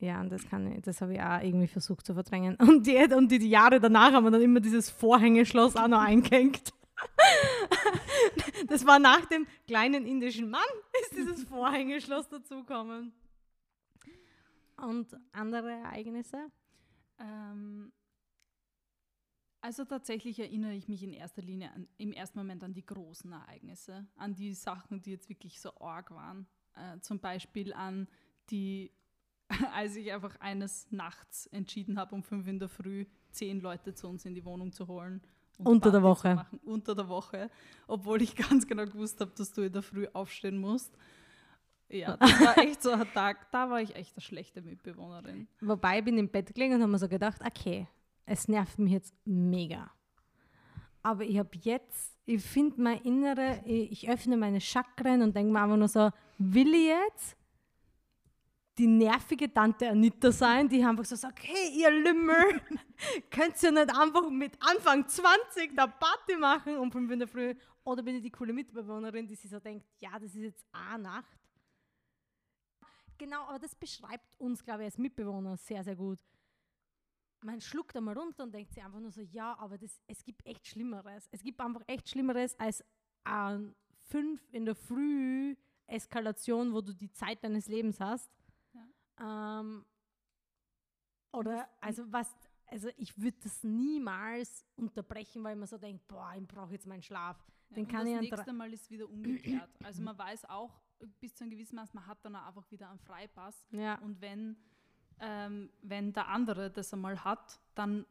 A: Ja, und das, kann ich, das habe ich auch irgendwie versucht zu verdrängen. [laughs] Und die, und die Jahre danach haben wir dann immer dieses Vorhängeschloss auch noch eingehängt. Das war nach dem kleinen indischen Mann, ist dieses Vorhängeschloss dazugekommen. Und andere Ereignisse?
B: Ähm, also tatsächlich erinnere ich mich in erster Linie an, im ersten Moment an die großen Ereignisse, an die Sachen, die jetzt wirklich so arg waren. Äh, zum Beispiel an die, [laughs] als ich einfach eines Nachts entschieden habe, um fünf in der Früh zehn Leute zu uns in die Wohnung zu holen.
A: Unter der
B: Party zu
A: Woche.
B: Machen, unter der Woche, obwohl ich [laughs] ganz genau gewusst habe, dass du in der Früh aufstehen musst. Ja, das war [laughs] echt so ein Tag, da war ich echt eine schlechte Mitbewohnerin.
A: Wobei ich bin im Bett gelegen und habe mir so gedacht, okay, es nervt mich jetzt mega. Aber ich habe jetzt, ich finde mein Innere, ich, ich öffne meine Chakren und denke mir einfach nur so, will ich jetzt die nervige Tante Anita sein, die einfach so sagt, hey ihr Lümmel, [laughs] könnt ihr nicht einfach mit Anfang 20 da Party machen um 5 in der Früh? Oder bin ich die coole Mitbewohnerin, die sich so denkt, ja, das ist jetzt eine Nacht. Genau, aber das beschreibt uns, glaube ich, als Mitbewohner sehr, sehr gut. Man schluckt einmal runter und denkt sich einfach nur so, ja, aber das, es gibt echt Schlimmeres. Es gibt einfach echt Schlimmeres als an fünf in der Früh Eskalation, wo du die Zeit deines Lebens hast. Ähm, oder, also was, also ich würde das niemals unterbrechen, weil man so denkt, boah, ich brauche jetzt meinen Schlaf. Den
B: und
A: kann
B: das
A: ich
B: nächste Mal ist wieder umgekehrt. [clears throat] Also man weiß auch bis zu einem gewissen Maß, man hat dann auch einfach wieder einen Freipass.
A: Ja.
B: Und wenn, ähm, wenn der andere das einmal hat, dann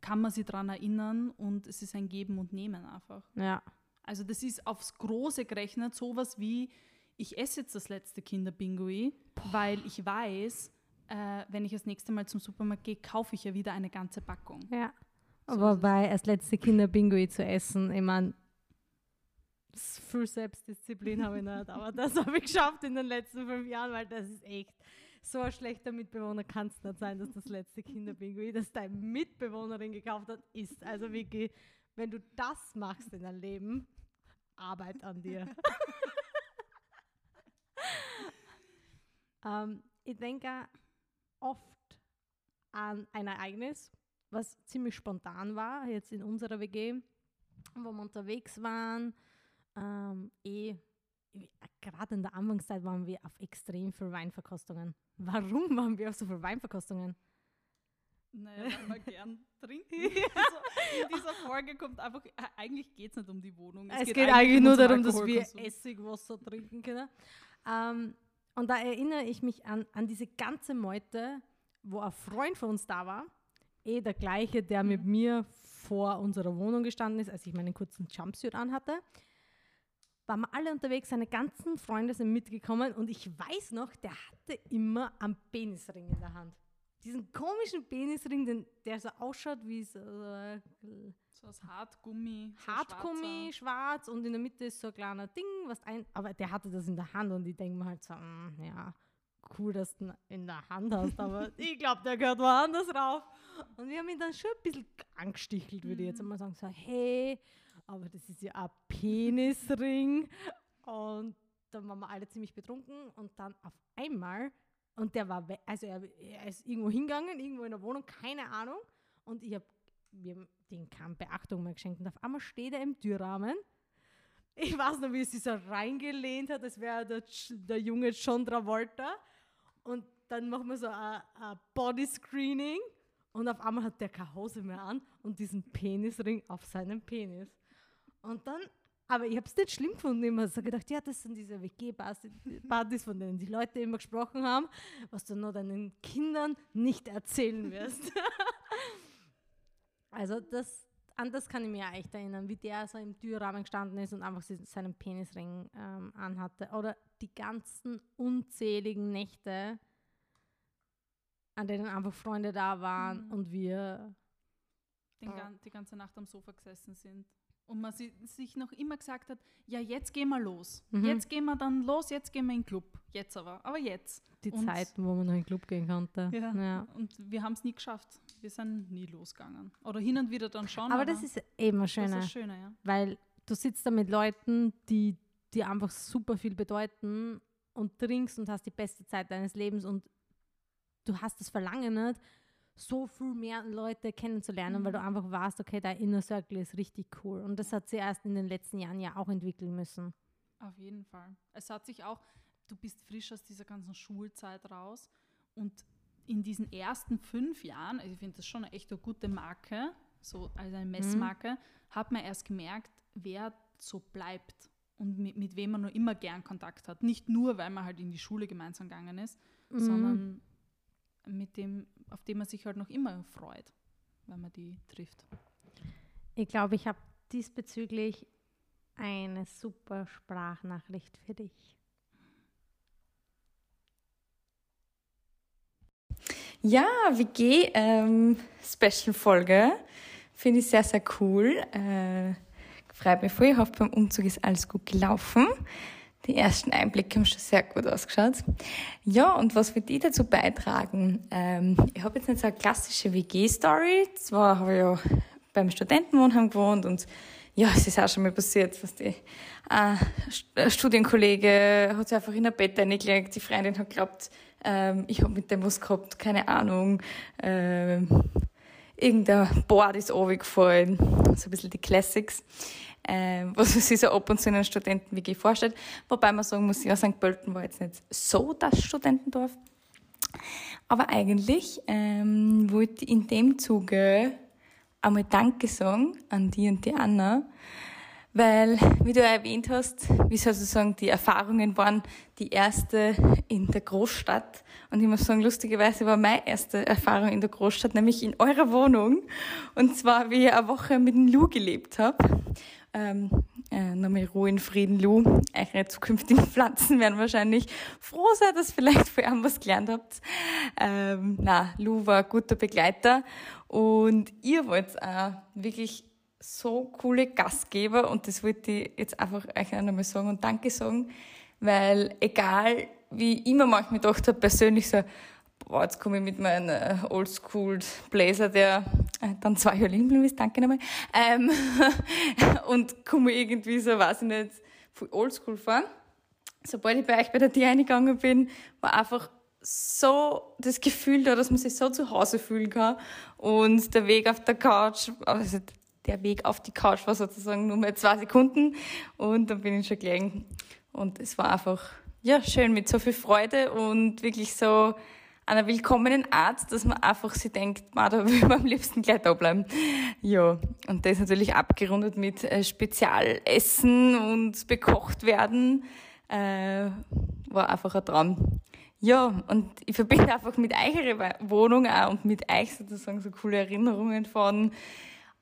B: kann man sich daran erinnern und es ist ein Geben und Nehmen einfach.
A: Ja.
B: Also das ist aufs Große gerechnet sowas wie, ich esse jetzt das letzte Kinderbingui, weil ich weiß, äh, wenn ich das nächste Mal zum Supermarkt gehe, kaufe ich ja wieder eine ganze Packung.
A: Ja.
B: So
A: Wobei als letzte Kinderbingui zu essen, ich meine, viel Selbstdisziplin habe ich nicht, aber das habe ich geschafft in den letzten fünf Jahren, weil das ist echt so ein schlechter Mitbewohner kann es nicht sein, dass das letzte Kinderbingui, das deine Mitbewohnerin gekauft hat, ist. Also Vicky, wenn du das machst in deinem Leben, Arbeit an dir. [laughs] ähm, ich denke oft an ein Ereignis, was ziemlich spontan war, jetzt in unserer WG, wo wir unterwegs waren. Ähm, eh, gerade in der Anfangszeit waren wir auf extrem viel Weinverkostungen. [laughs] Warum waren wir auf so viel Weinverkostungen?
B: Naja, weil wir gern trinken. [laughs] Also in dieser Folge kommt einfach, äh, eigentlich geht es nicht um die Wohnung.
A: Es, geht, eigentlich nur darum, dass wir Essigwasser trinken können. Ähm, und da erinnere ich mich an, an diese ganze Meute, wo ein Freund von uns da war, eh der gleiche, der mit
B: Mhm.
A: mir vor unserer Wohnung gestanden ist, als ich meinen kurzen Jumpsuit anhatte. Waren wir alle unterwegs, seine ganzen Freunde sind mitgekommen und ich weiß noch, der hatte immer einen Penisring in der Hand. Diesen komischen Penisring, den, der so ausschaut wie so äh,
B: So aus Hartgummi. so
A: Hartgummi, schwarz und in der Mitte ist so ein kleiner Ding, was ein, aber der hatte das in der Hand und ich denke mir halt so, mm, ja, cool, dass du ihn in der Hand hast, aber [laughs] ich glaube, der gehört woanders rauf. Und wir haben ihn dann schon ein bisschen angestichelt, würde ich jetzt
B: Mhm.
A: einmal sagen, so, hey, aber das ist ja ein Penisring. [laughs] Und dann waren wir alle ziemlich betrunken und dann auf einmal, und der war, also er, er ist irgendwo hingegangen, irgendwo in der Wohnung, keine Ahnung, und ich habe wir haben den keine Beachtung mehr geschenkt. Und auf einmal steht er im Türrahmen. Ich weiß noch, wie er sich so reingelehnt hat, als wäre der, der junge John Travolta. Und dann machen wir so ein ein Body-Screening. Und auf einmal hat der keine Hose mehr an und diesen Penisring auf seinem Penis. Und dann, aber ich habe es nicht schlimm gefunden. Ich habe so gedacht, ja, das sind diese WG-Partys, von denen die Leute immer gesprochen haben, was du nur deinen Kindern nicht erzählen wirst. [laughs] Also das, an das kann ich mir echt erinnern, wie der so im Türrahmen gestanden ist und einfach se- seinen Penisring ähm, anhatte. Oder die ganzen unzähligen Nächte, an denen einfach Freunde da waren
B: Mhm.
A: und wir
B: gan die ganze Nacht am Sofa gesessen sind. Und man si sich noch immer gesagt hat, ja, jetzt gehen wir los.
A: Mhm.
B: Jetzt gehen wir dann los, jetzt gehen wir in den Club. Jetzt aber, aber jetzt.
A: die
B: Und-
A: Zeiten, wo man noch in den Club gehen konnte. Ja.
B: Und wir haben es nie geschafft. Wir sind nie losgegangen. Oder hin und wieder dann schon.
A: Aber das ist eben ein
B: das ist
A: schöner,
B: ja.
A: weil du sitzt da mit Leuten, die dir einfach super viel bedeuten und trinkst und hast die beste Zeit deines Lebens und du hast das Verlangen nicht, so viel mehr Leute kennenzulernen, weil du
B: Mhm.
A: einfach weißt, okay, dein Inner Circle ist richtig cool. Und das hat sie erst in den letzten Jahren ja auch entwickeln müssen.
B: Auf jeden Fall. Es hat sich auch, du bist frisch aus dieser ganzen Schulzeit raus und in diesen ersten fünf Jahren, also ich finde das schon echt eine gute Marke, so als
A: Mhm.
B: eine Messmarke, hat man erst gemerkt, wer so bleibt und mit, mit wem man nur immer gern Kontakt hat. Nicht nur, weil man halt in die Schule gemeinsam gegangen ist,
A: Mhm.
B: sondern mit dem, auf dem man sich halt noch immer freut, wenn man die trifft.
A: Ich glaube, ich habe diesbezüglich eine super Sprachnachricht für dich.
D: Ja, WG, ähm. Finde ich sehr, sehr cool. Äh, freut mich voll. Ich hoffe, beim Umzug ist alles gut gelaufen. Die ersten Einblicke haben schon sehr gut ausgeschaut. Ja, und was wird ich dazu beitragen? Ähm, ich habe jetzt nicht so eine klassische WG-Story. Zwar habe ich ja beim Studentenwohnheim gewohnt und ja, es ist auch schon mal passiert, was die äh, ein Studienkollege hat sich einfach in ein Bett reingelegt, die Freundin hat geglaubt, ähm, ich habe mit dem was gehabt, keine Ahnung, ähm, irgendein Board ist runtergefallen, so ein bisschen die Classics, ähm, was man sich so ab und zu in einem Studenten-WG vorstellt. Wobei man sagen muss, ja, St. Pölten war jetzt nicht so das Studentendorf. Aber eigentlich ähm, wollte ich in dem Zuge einmal Danke sagen an die und die Anna, weil, wie du erwähnt hast, wie sozusagen die Erfahrungen waren, die erste in der Großstadt. Und ich muss sagen, lustigerweise war meine erste Erfahrung in der Großstadt, nämlich in eurer Wohnung. Und zwar, wie ich eine Woche mit dem Lou gelebt habe. Ähm, Äh, nochmal Ruhe in Frieden, Lu. Eure zukünftigen [laughs] Pflanzen werden wahrscheinlich froh sein, dass vielleicht vor allem was gelernt habt. Ähm, na, Lu war ein guter Begleiter und ihr wollt auch wirklich so coole Gastgeber und das wollte ich jetzt einfach euch einmal sagen und Danke sagen, weil egal wie ich immer manchmal gedacht habe, persönlich so, boah, jetzt komme ich mit meinem äh, Oldschool Blazer, der äh, dann zwei Jahre liegen ist, danke nochmal, ähm, [laughs] und komme irgendwie so, weiß ich nicht, voll Oldschool fahren. Sobald ich bei euch bei der Tür eingegangen bin, war einfach so das Gefühl da, dass man sich so zu Hause fühlen kann und der Weg auf der Couch, also der Weg auf die Couch war sozusagen nur mehr zwei Sekunden und dann bin ich schon gelegen und es war einfach ja schön mit so viel Freude und wirklich so einer willkommenen Art, dass man einfach sich denkt, man, da [laughs] will man am liebsten gleich da bleiben. Ja, und das natürlich abgerundet mit äh, Spezialessen und bekocht werden, äh, war einfach ein Traum. Ja, und ich verbinde einfach mit eurer Wohnung auch und mit euch sozusagen so coole Erinnerungen von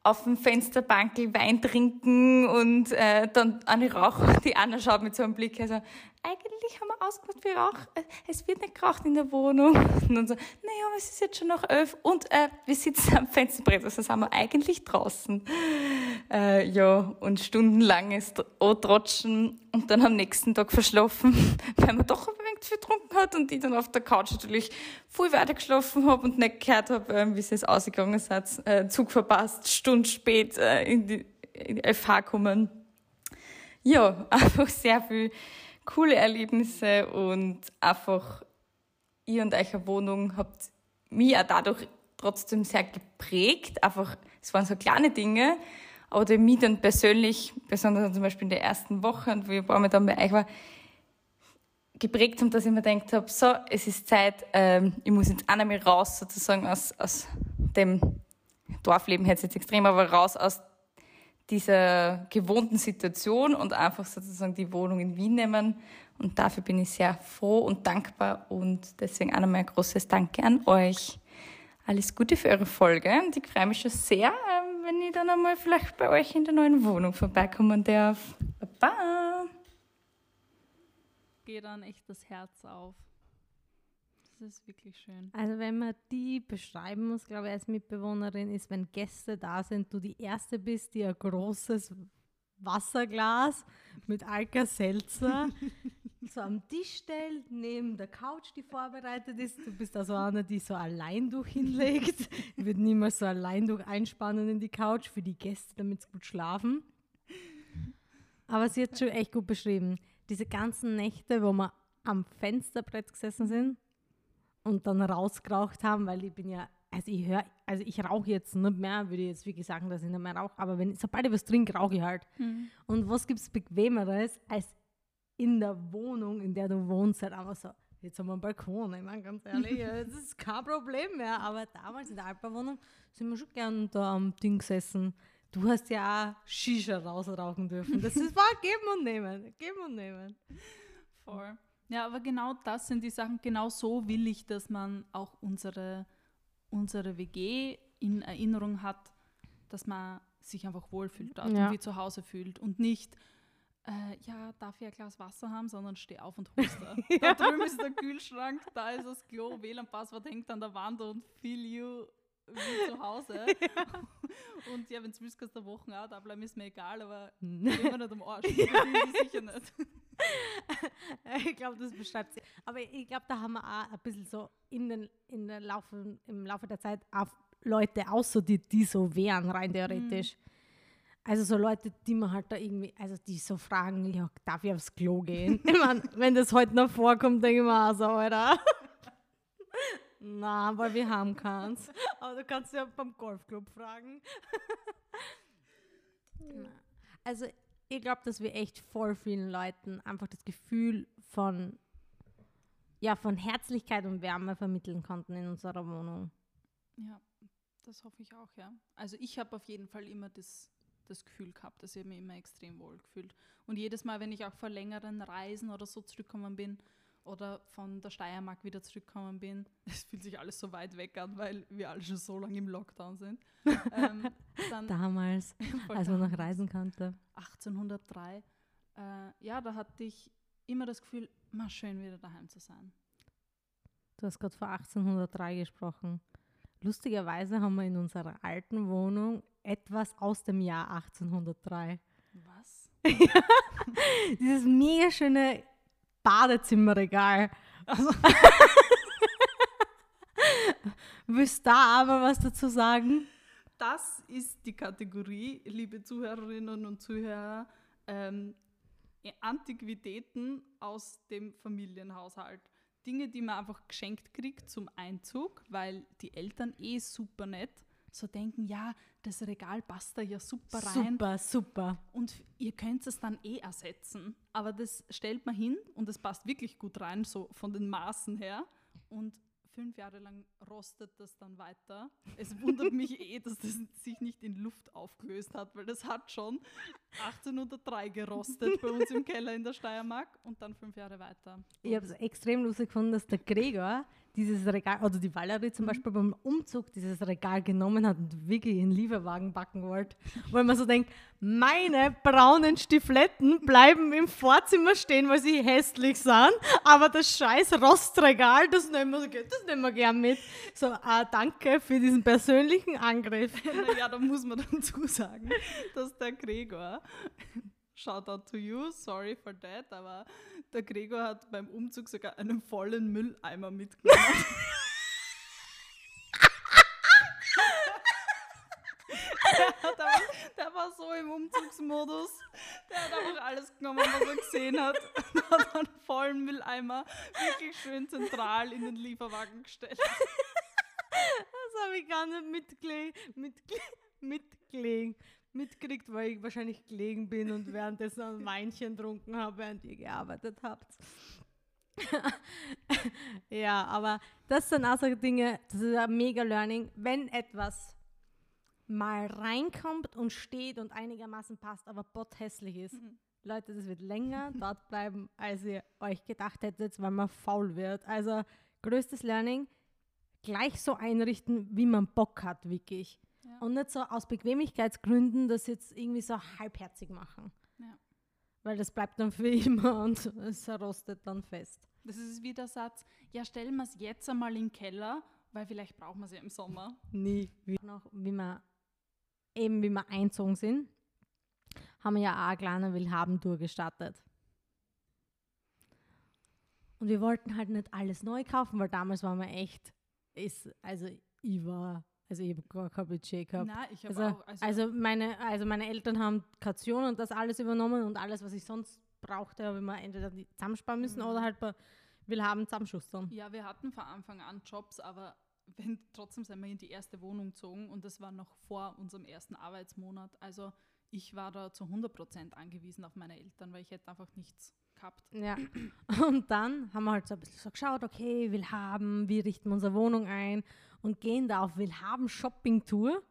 D: auf dem Fensterbankel Wein trinken und äh, dann eine Rauch, [laughs] die Anna schaut mit so einem Blick, also eigentlich haben wir ausgemacht für Rauch, es wird nicht geraucht in der Wohnung. Und dann so, naja, es ist jetzt schon noch elf und äh, wir sitzen am Fensterbrett, also sind wir eigentlich draußen. Äh, ja, und stundenlanges Trotschen und dann am nächsten Tag verschlafen, [laughs] weil man doch ein getrunken hat und ich dann auf der Couch natürlich voll weiter geschlafen habe und nicht gehört habe, äh, wie es jetzt ausgegangen ist, äh, Zug verpasst, Stunde spät äh, in die, in die FH kommen. Ja, [laughs] einfach sehr viel coole Erlebnisse und einfach ihr und eure Wohnung habt mich auch dadurch trotzdem sehr geprägt. Einfach, es waren so kleine Dinge, aber die mich dann persönlich, besonders zum Beispiel in der ersten Woche und wie ein paar Mal dann bei euch war, geprägt haben, dass ich mir gedacht habe, so, es ist Zeit, ähm, ich muss jetzt auch einmal raus, sozusagen aus, aus dem Dorfleben, jetzt extrem, aber raus aus dieser gewohnten Situation und einfach sozusagen die Wohnung in Wien nehmen. Und dafür bin ich sehr froh und dankbar und deswegen auch nochmal ein großes Danke an euch. Alles Gute für eure Folge und ich freue mich schon sehr, ähm, wenn ich dann einmal vielleicht bei euch in der neuen Wohnung vorbeikommen darf. Baba!
B: Geht dann echt das Herz auf. Das ist wirklich schön.
A: Also wenn man die beschreiben muss, glaube ich, als Mitbewohnerin, ist, wenn Gäste da sind, du die Erste bist, die ein großes Wasserglas mit Alka-Seltzer [laughs] so am Tisch stellt, neben der Couch, die vorbereitet ist. Du bist also eine, die so Alleinduch hinlegt. [laughs] Ich würde niemals so Alleinduch einspannen in die Couch für die Gäste, damit sie gut schlafen. Aber sie hat schon echt gut beschrieben. Diese ganzen Nächte, wo wir am Fensterbrett gesessen sind und dann rausgeraucht haben, weil ich bin ja, also ich höre, also ich rauche jetzt nicht mehr, würde ich jetzt wirklich sagen, dass ich nicht mehr rauche, aber wenn, sobald ich was trinke, rauche ich halt. Mhm. Und was gibt es Bequemeres, als in der Wohnung, in der du wohnst, halt einfach so, jetzt haben wir einen Balkon, ich meine ganz ehrlich, [laughs] das ist kein Problem mehr, aber damals in der Alperwohnung sind wir schon gern da am Ding gesessen. Du hast ja auch Shisha rausrauchen dürfen. Das ist, war geben und nehmen, geben und nehmen.
B: Voll. Ja, aber genau das sind die Sachen, genau so will ich, dass man auch unsere, unsere WG in Erinnerung hat, dass man sich einfach wohlfühlt dort ja. und wie zu Hause fühlt und nicht, äh, ja, darf ich ein Glas Wasser haben, sondern steh auf und huste. [laughs] ja. Da drüben ist der Kühlschrank, da ist das Klo, WLAN-Passwort hängt an der Wand und feel you wie zu Hause. [laughs] Ja. Und ja, wenn es willst, kannst du Wochen auch da bleiben, ist mir egal, aber immer nicht am Arsch. [laughs] Das sicher nicht. [laughs]
A: ich glaube, das beschreibt sie. Aber ich glaube, da haben wir auch ein bisschen so in den, in den Laufe, im Laufe der Zeit auch Leute außer die, die so wären, rein theoretisch. Mhm. Also so Leute, die man halt da irgendwie, also die so fragen, ja, darf ich aufs Klo gehen? ich meine, wenn das heute noch vorkommt, denke ich mir auch so, Alter. Na, weil wir haben keins. Aber du kannst ja beim Golfclub fragen. also ich glaube, dass wir echt voll vielen Leuten einfach das Gefühl von, ja, von Herzlichkeit und Wärme vermitteln konnten in unserer Wohnung.
B: Ja, das hoffe ich auch, ja. Also ich habe auf jeden Fall immer das, das Gefühl gehabt, dass ich mich immer extrem wohl gefühlt. Und jedes Mal, wenn ich auch vor längeren Reisen oder so zurückgekommen bin oder von der Steiermark wieder zurückgekommen bin. [laughs] Es fühlt sich alles so weit weg an, weil wir alle schon so lange im Lockdown sind. [laughs] ähm,
A: Damals, [laughs] als man noch reisen konnte.
B: 1803. Äh, ja, da hatte ich immer das Gefühl, mal schön wieder daheim zu sein.
A: Du hast gerade vor 1803 gesprochen. Lustigerweise haben wir in unserer alten Wohnung etwas aus dem Jahr 1803.
B: Was?
A: Dieses mega schöne Badezimmerregal. Also [laughs] Willst du da aber was dazu sagen?
B: Das ist die Kategorie, liebe Zuhörerinnen und Zuhörer, ähm, Antiquitäten aus dem Familienhaushalt. Dinge, die man einfach geschenkt kriegt zum Einzug, weil die Eltern eh super nett so denken, ja, das Regal passt da ja super rein.
A: Super, super.
B: Und ihr könnt es dann eh ersetzen. Aber das stellt man hin und es passt wirklich gut rein, so von den Maßen her. Und fünf Jahre lang rostet das dann weiter. Es wundert mich eh, dass das sich nicht in Luft aufgelöst hat, weil das hat schon 1803 gerostet bei uns im Keller in der Steiermark und dann fünf Jahre weiter.
A: Ich habe es extrem lustig gefunden, dass der Gregor dieses Regal, oder die Valerie zum mhm. Beispiel beim Umzug dieses Regal genommen hat und wirklich in Lieferwagen backen wollte. Weil man so denkt, meine braunen Stifletten bleiben im Vorzimmer stehen, weil sie hässlich sind, aber das scheiß Rostregal, das nehmen wir, das nehmen wir gern mit. So, ah, danke für diesen persönlichen Angriff. [laughs]
B: naja, da muss man dazu sagen, dass der Gregor Shout out to you, sorry for that, aber der Gregor hat beim Umzug sogar einen vollen Mülleimer mitgenommen. [laughs] der, war, der, war, so im Umzugsmodus. Der hat einfach alles genommen, was er gesehen hat. [laughs] Und hat einen vollen Mülleimer wirklich schön zentral in den Lieferwagen gestellt.
A: Das habe ich gar nicht mitgelegt. Mitgelegt. mitgelegt mitgekriegt, weil ich wahrscheinlich gelegen bin und währenddessen ein Weinchen trunken habe, während ihr gearbeitet habt. [laughs] ja, aber das sind auch so Dinge, das ist ein mega Learning. Wenn etwas mal reinkommt und steht und einigermaßen passt, aber bot hässlich ist, mhm. Leute, das wird länger dort bleiben, als ihr euch gedacht hättet, weil man faul wird. Also größtes Learning, gleich so einrichten, wie man Bock hat, wirklich. Und nicht so aus Bequemlichkeitsgründen das jetzt irgendwie so halbherzig machen. Ja. Weil das bleibt dann für [laughs] immer und es rostet dann fest.
B: Das ist wie der Satz, ja, stellen wir es jetzt einmal in den Keller, weil vielleicht brauchen wir es ja im Sommer.
A: Nie. Wie, noch, wie wir eben wie wir einzogen sind, haben wir ja auch eine kleine Willhaben-Tour gestartet. Und wir wollten halt nicht alles neu kaufen, weil damals waren wir echt, ist, also ich war also ich habe gar kein Budget gehabt.
B: Nein, ich
A: habe
B: also, auch.
A: Also, also, meine, also meine Eltern haben Kaution und das alles übernommen und alles, was ich sonst brauchte, habe ich mir entweder zusammensparen müssen mhm. oder halt bei Willhaben zusammenschustern.
B: Ja, wir hatten von Anfang an Jobs, aber wenn, trotzdem sind wir in die erste Wohnung gezogen und das war noch vor unserem ersten Arbeitsmonat. Also ich war da zu 100% angewiesen auf meine Eltern, weil ich hätte einfach nichts gehabt.
A: Ja. [clears throat] Und dann haben wir halt so ein bisschen so geschaut, okay, will haben, wie richten wir unsere Wohnung ein und gehen da auf will haben Shopping-Tour.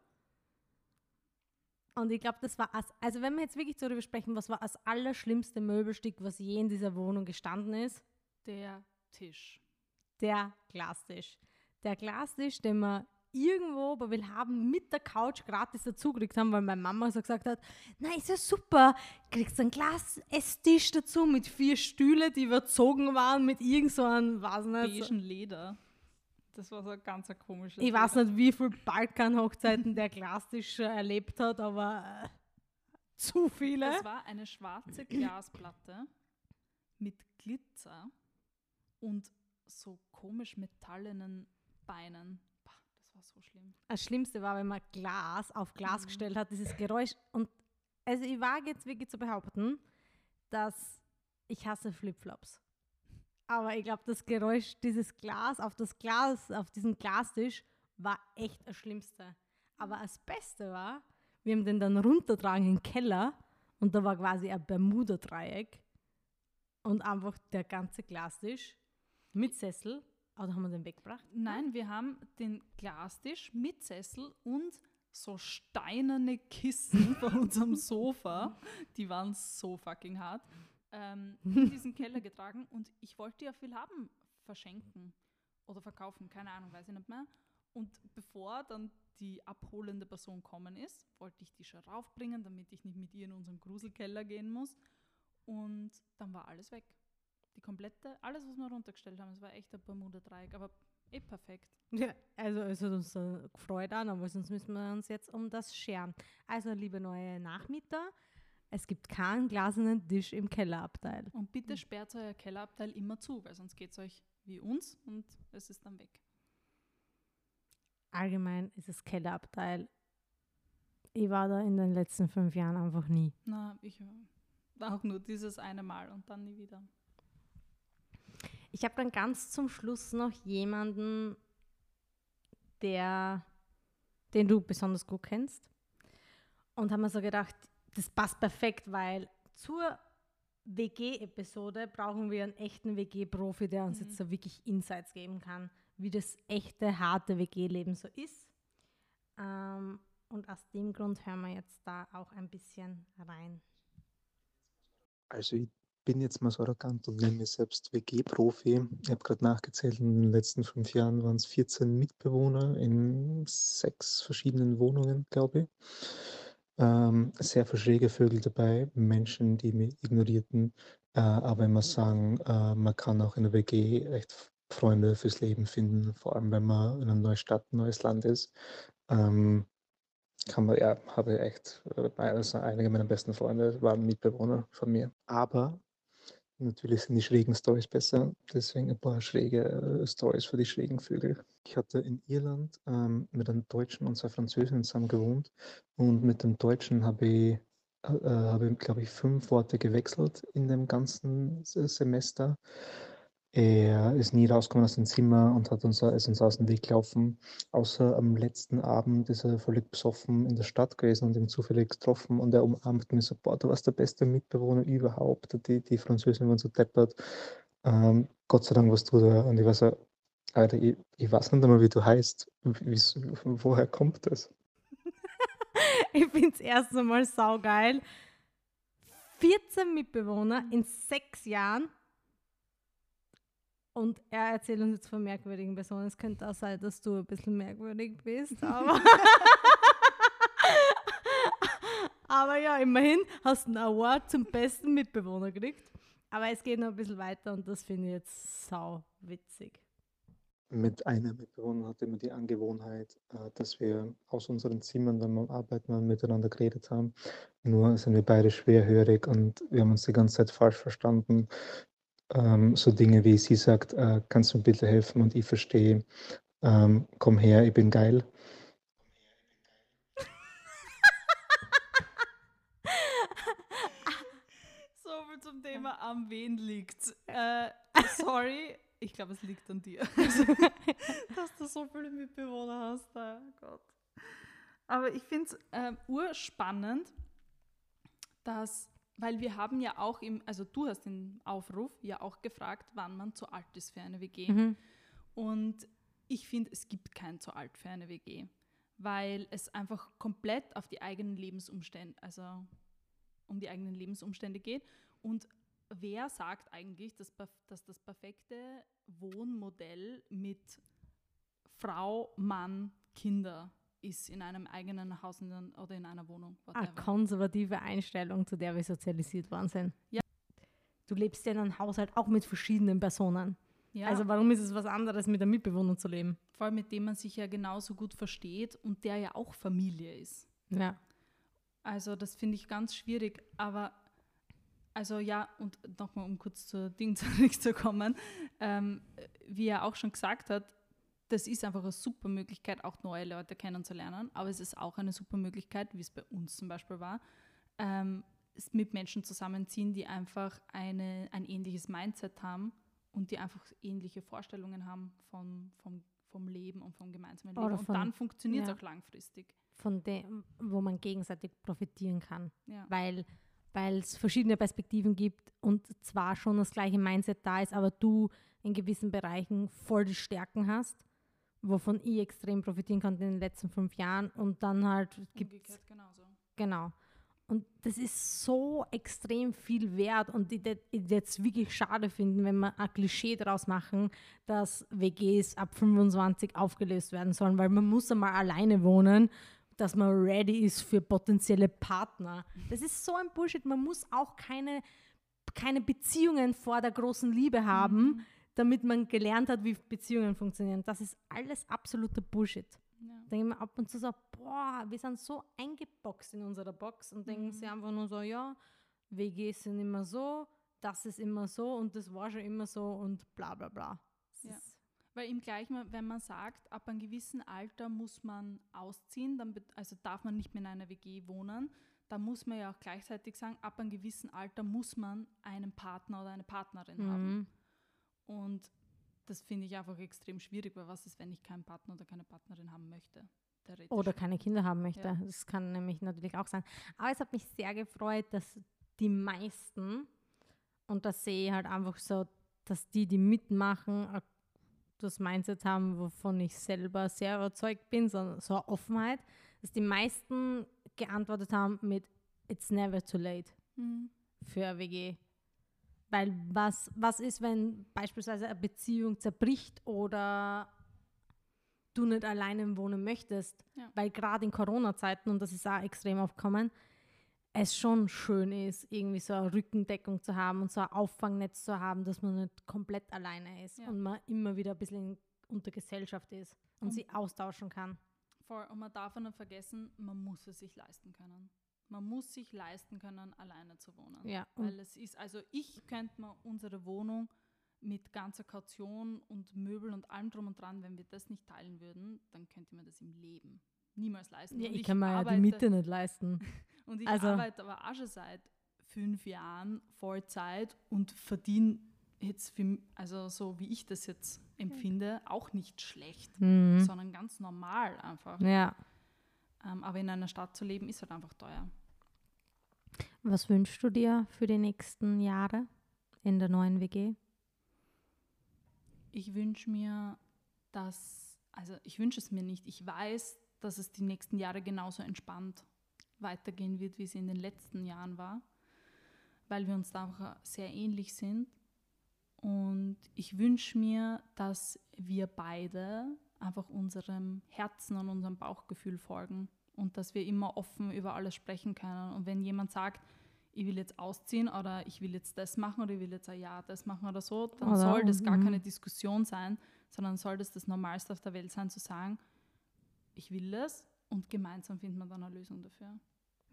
A: Und ich glaube, das war, als, also wenn wir jetzt wirklich darüber sprechen, was war das allerschlimmste Möbelstück, was je in dieser Wohnung gestanden ist?
B: Der Tisch.
A: Der Glastisch. Der Glastisch, den wir irgendwo bei Willhaben mit der Couch gratis dazu gekriegt haben, weil meine Mama so gesagt hat, na ist ja super, kriegst einen Glas Esstisch dazu mit vier Stühle, die überzogen waren mit irgend so einem, weiß nicht.
B: Beigen Leder. Das war so ein ganz komisches
A: Ich weiß nicht, wie viele Balkan-Hochzeiten der Glastisch erlebt hat, aber äh, zu viele.
B: Es war eine schwarze Glasplatte mit Glitzer und so komisch metallenen Beinen war so schlimm.
A: Das Schlimmste war, wenn man Glas auf Glas mhm. gestellt hat, dieses Geräusch. Und also ich wage jetzt wirklich zu behaupten, dass ich hasse Flipflops. Aber ich glaube, das Geräusch dieses Glas auf das Glas, auf diesen Glastisch, war echt das Schlimmste. Aber das Beste war, wir haben den dann runtertragen in den Keller und da war quasi ein Bermuda-Dreieck und einfach der ganze Glastisch mit Sessel oder haben wir den weggebracht?
B: Nein, wir haben den Glastisch mit Sessel und so steinerne Kissen [laughs] von unserem Sofa. Die waren so fucking hart. ähm, in diesen Keller getragen und ich wollte ja viel haben, verschenken oder verkaufen, keine Ahnung, weiß ich nicht mehr. Und bevor dann die abholende Person kommen ist, wollte ich die schon raufbringen, damit ich nicht mit ihr in unseren Gruselkeller gehen muss. Und dann war alles weg. Die komplette, alles, was wir runtergestellt haben, es war echt ein Bermuda-Dreieck, aber eh perfekt.
A: Ja, also es hat uns gefreut an, aber sonst müssen wir uns jetzt um das scheren. Also, liebe neue Nachmieter, es gibt keinen glasenen Tisch im Kellerabteil.
B: Und bitte sperrt euer Kellerabteil immer zu, weil sonst geht es euch wie uns und es ist dann weg.
A: Allgemein ist das Kellerabteil. Ich war da in den letzten fünf Jahren einfach nie.
B: Na, ich war auch nur dieses eine Mal und dann nie wieder.
A: Ich habe dann ganz zum Schluss noch jemanden, der, den du besonders gut kennst. Und haben mir so gedacht, das passt perfekt, weil zur WG-Episode brauchen wir einen echten WG-Profi, der uns
B: Mhm.
A: jetzt so wirklich Insights geben kann, wie das echte, harte WG-Leben so ist. Ähm, und aus dem Grund hören wir jetzt da auch ein bisschen rein.
E: Also ich bin jetzt mal so arrogant und nenne mich selbst WG-Profi. Ich habe gerade nachgezählt, in den letzten fünf Jahren waren es 14 Mitbewohner in sechs verschiedenen Wohnungen, glaube ich. Ähm, sehr verschräge Vögel dabei, Menschen, die mich ignorierten. Äh, aber muss sagen, äh, man kann auch in der WG echt Freunde fürs Leben finden, vor allem wenn man in einer neuen Stadt, ein neues Land ist. Ähm, kann man, ja, habe echt, also einige meiner besten Freunde waren Mitbewohner von mir. Aber natürlich sind die schrägen Stories besser, deswegen ein paar schräge äh, Stories für die schrägen Vögel. Ich hatte in Irland ähm, mit einem Deutschen und zwei Französinnen zusammen gewohnt und mit dem Deutschen habe ich, äh, äh, habe ich glaube ich, fünf Worte gewechselt in dem ganzen Se- Semester. Er ist nie rausgekommen aus dem Zimmer und hat uns, ist uns aus dem Weg gelaufen. Außer am letzten Abend ist er völlig besoffen in der Stadt gewesen und ihn zufällig getroffen und er umarmt mich so, boah, du warst der beste Mitbewohner überhaupt. Die, die Französin waren so deppert. Ähm, Gott sei Dank warst du da. Und ich war so, Alter, ich, ich weiß nicht einmal, wie du heißt. Wie, woher kommt das? [laughs]
A: ich finde es erst einmal saugeil. 14 Mitbewohner in sechs Jahren. Und er erzählt uns jetzt von merkwürdigen Personen. Es könnte auch sein, dass du ein bisschen merkwürdig bist, [laughs] aber. aber ja, immerhin hast du einen Award zum besten Mitbewohner gekriegt. Aber es geht noch ein bisschen weiter und das finde ich jetzt sau witzig.
E: Mit einer Mitbewohnerin hatte immer die Angewohnheit, äh, dass wir aus unseren Zimmern, wenn wir am Arbeiten waren, miteinander geredet haben. Nur sind wir beide schwerhörig und wir haben uns die ganze Zeit falsch verstanden. Ähm, so Dinge wie sie sagt, äh, kannst du mir bitte helfen? Und ich verstehe, ähm, komm her, ich bin geil.
B: So viel zum Thema, am wen liegt. Äh, sorry, ich glaube, es liegt an dir. [laughs] Dass du so viele Mitbewohner hast. Oh Gott. Aber ich finde es ähm, urspannend, dass, weil wir haben ja auch im, also du hast den Aufruf ja auch gefragt, wann man zu alt ist für eine WG.
A: Mhm.
B: Und ich finde, es gibt kein zu alt für eine WG, weil es einfach komplett auf die eigenen Lebensumstände, also um die eigenen Lebensumstände geht. Und wer sagt eigentlich, dass, dass das perfekte Wohnmodell mit Frau, Mann, Kinder ist in einem eigenen Haus oder in einer Wohnung?
A: Eine
B: whatever.
A: konservative Einstellung, zu der wir sozialisiert worden sind.
B: Ja.
A: Du lebst ja in einem Haushalt auch mit verschiedenen Personen.
B: Ja,
A: Also warum ist es was anderes, mit einem Mitbewohner zu leben?
B: vor allem mit dem man sich ja genauso gut versteht und der ja auch Familie ist.
A: Ja.
B: Also das finde ich ganz schwierig, aber also ja, und nochmal, um kurz zur Ding [laughs] zurückzukommen, ähm, wie er auch schon gesagt hat, das ist einfach eine super Möglichkeit, auch neue Leute kennenzulernen, aber es ist auch eine super Möglichkeit, wie es bei uns zum Beispiel war, ähm, es mit Menschen zusammenziehen, die einfach eine, ein ähnliches Mindset haben und die einfach ähnliche Vorstellungen haben von, vom, vom Leben und vom gemeinsamen Leben.
A: Oder
B: und
A: von-
B: dann funktioniert es
A: ja.
B: auch langfristig.
A: Von dem, wo man gegenseitig profitieren kann.
B: Ja.
A: Weil weil es verschiedene Perspektiven gibt und zwar schon das gleiche Mindset da ist, aber du in gewissen Bereichen voll die Stärken hast, wovon ich extrem profitieren konnte in den letzten fünf Jahren und dann halt gibt
B: genauso.
A: Genau. Und das ist so extrem viel wert und ich würde es wirklich schade finden, wenn wir ein Klischee daraus machen, dass WGs ab 25 aufgelöst werden sollen, weil man muss einmal alleine wohnen, dass man ready ist für potenzielle Partner. Das ist so ein Bullshit. Man muss auch keine, keine Beziehungen vor der großen Liebe haben, mhm. Damit man gelernt hat, wie Beziehungen funktionieren. Das ist alles absoluter Bullshit. Ja. Denke ich mir ab und zu so, boah, wir sind so eingeboxt in unserer Box und denken mhm. sie einfach nur so, ja, WGs sind immer so, das ist immer so und das war schon immer so und bla bla bla.
B: Ja. Weil im gleichen, wenn man sagt, ab einem gewissen Alter muss man ausziehen, dann also darf man nicht mehr in einer WG wohnen, dann muss man ja auch gleichzeitig sagen, ab einem gewissen Alter muss man einen Partner oder eine Partnerin mhm. haben. Und das finde ich einfach extrem schwierig, weil was ist, wenn ich keinen Partner oder keine Partnerin haben möchte?
A: Oder keine Kinder haben möchte. Ja. Das kann nämlich natürlich auch sein. Aber es hat mich sehr gefreut, dass die meisten, und das sehe ich halt einfach so, dass die, die mitmachen, das Mindset haben, wovon ich selber sehr überzeugt bin, so, so eine Offenheit, dass die meisten geantwortet haben mit It's never too late mhm. für eine WG. Weil was, was ist, wenn beispielsweise eine Beziehung zerbricht oder du nicht alleine wohnen möchtest? Ja. Weil gerade in Corona-Zeiten, und das ist auch extrem aufgekommen, es schon schön ist, irgendwie so eine Rückendeckung zu haben und so ein Auffangnetz zu haben, dass man nicht komplett alleine ist ja. und man immer wieder ein bisschen unter Gesellschaft ist und, und sich austauschen kann.
B: Voll. Und man darf nicht vergessen, man muss es sich leisten können. Man muss sich leisten können, alleine zu wohnen. Ja. Weil es ist, also ich könnte mir unsere Wohnung mit ganzer Kaution und Möbel und allem drum und dran, wenn wir das nicht teilen würden, dann könnte man das im Leben niemals leisten.
A: Ja, ich, ich, kann mir ja die Miete nicht leisten. [laughs]
B: Und ich also. arbeite aber auch schon seit fünf Jahren Vollzeit und verdiene jetzt, für, also so wie ich das jetzt empfinde, auch nicht schlecht, mhm. sondern ganz normal einfach.
A: Ja.
B: Ähm, aber in einer Stadt zu leben ist halt einfach teuer.
A: Was wünschst du dir für die nächsten Jahre in der neuen WG?
B: Ich wünsche mir, dass, also ich wünsche es mir nicht, ich weiß, dass es die nächsten Jahre genauso entspannt weitergehen wird, wie es in den letzten Jahren war, weil wir uns da auch sehr ähnlich sind. Und ich wünsche mir, dass wir beide einfach unserem Herzen und unserem Bauchgefühl folgen und dass wir immer offen über alles sprechen können. Und wenn jemand sagt, ich will jetzt ausziehen oder ich will jetzt das machen oder ich will jetzt ein Jahr das machen oder so, dann oder, soll das gar mhm. keine Diskussion sein, sondern soll das das Normalste auf der Welt sein, zu sagen, ich will das und gemeinsam finden wir dann eine Lösung dafür.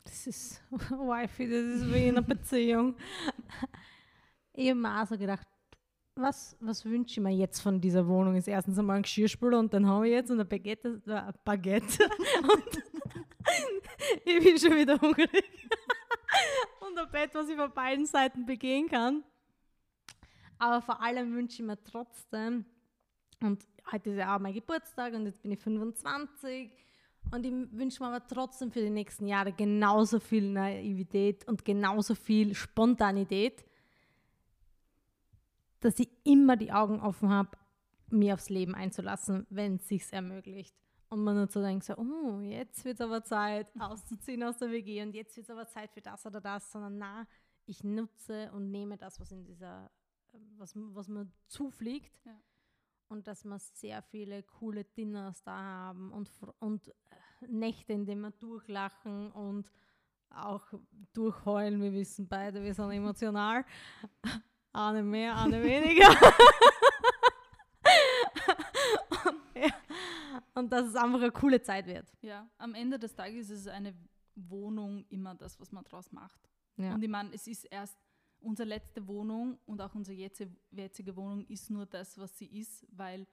A: Das ist [laughs] Wifi, das ist wie in einer Beziehung. [laughs] ich habe mir auch so gedacht, was, was wünsche ich mir jetzt von dieser Wohnung? Ist erstens einmal ein Geschirrspüler und dann haben wir jetzt ein Baguette. Äh, Baguette. [laughs] und ich bin schon wieder hungrig. und ein Bett, was ich von beiden Seiten begehen kann. Aber vor allem wünsche ich mir trotzdem, und heute ist ja auch mein Geburtstag und jetzt bin ich 25 und ich wünsche mir aber trotzdem für die nächsten Jahre genauso viel Naivität und genauso viel Spontanität, dass ich immer die Augen offen habe, mir aufs Leben einzulassen, wenn es sich ermöglicht. Und man nur so denkt, so, oh, jetzt wird es aber Zeit, auszuziehen aus der WG und jetzt wird es aber Zeit für das oder das, sondern na, ich nutze und nehme das, was in dieser, was, was mir zufliegt. Ja und dass wir sehr viele coole Dinners da haben und, und äh, Nächte, in denen wir durchlachen und auch durchheulen. Wir wissen beide, wir sind emotional. [laughs] Eine mehr, eine weniger. [laughs] und, ja, und dass es einfach eine coole Zeit wird.
B: Ja, am Ende des Tages ist eine Wohnung immer das, was man draus macht. Ja. Und ich meine, es ist erst unsere letzte Wohnung und auch unsere jetzige Wohnung ist nur das, was sie ist, weil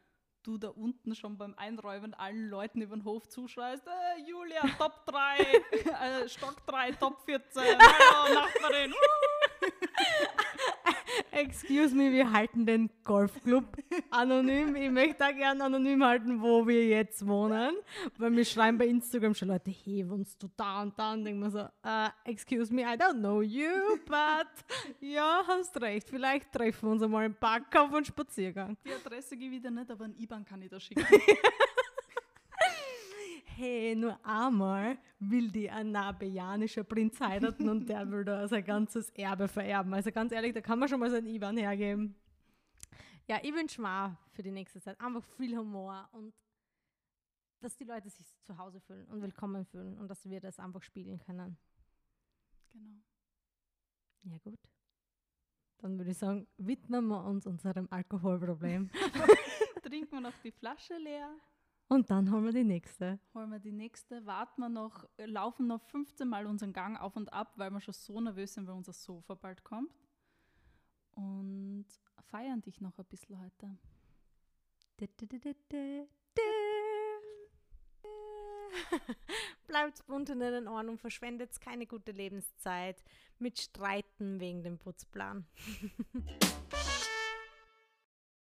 B: du da unten schon beim Einräumen allen Leuten über den Hof zuschreist, äh, Julia, [laughs] Top 3, äh, Stock 3, Top 14, [laughs] hallo Nachbarin.
A: Excuse me, wir halten den Golfclub anonym. Ich möchte da gerne anonym halten, wo wir jetzt wohnen. Weil wir schreiben bei Instagram schon Leute, hey, wohnst du da und da? Und denken wir so, uh, excuse me, I don't know you, but ja, hast recht. Vielleicht treffen wir uns einmal im Park auf einen Spaziergang.
B: Die Adresse gebe ich dir nicht, aber ein IBAN kann ich da schicken. [laughs]
A: hey, nur einmal will die ein nabejanischer Prinz heiraten und der will [laughs] da sein ganzes Erbe vererben. Also ganz ehrlich, da kann man schon mal so einen Ivan hergeben. Ja, ich wünsche mir für die nächste Zeit einfach viel Humor und dass die Leute sich zu Hause fühlen und willkommen fühlen und dass wir das einfach spielen können.
B: Genau.
A: Ja, gut. Dann würde ich sagen, widmen wir uns unserem Alkoholproblem. [laughs]
B: Trinken wir noch die Flasche leer,
A: Und dann holen wir die nächste.
B: holen wir die nächste, warten wir noch, laufen noch 15 Mal unseren Gang auf und ab, weil wir schon so nervös sind, weil unser Sofa bald kommt. Und feiern dich noch ein bisschen heute. [laughs]
A: Bleibt bunt in den Ohren und verschwendet keine gute Lebenszeit mit Streiten wegen dem Putzplan. [laughs]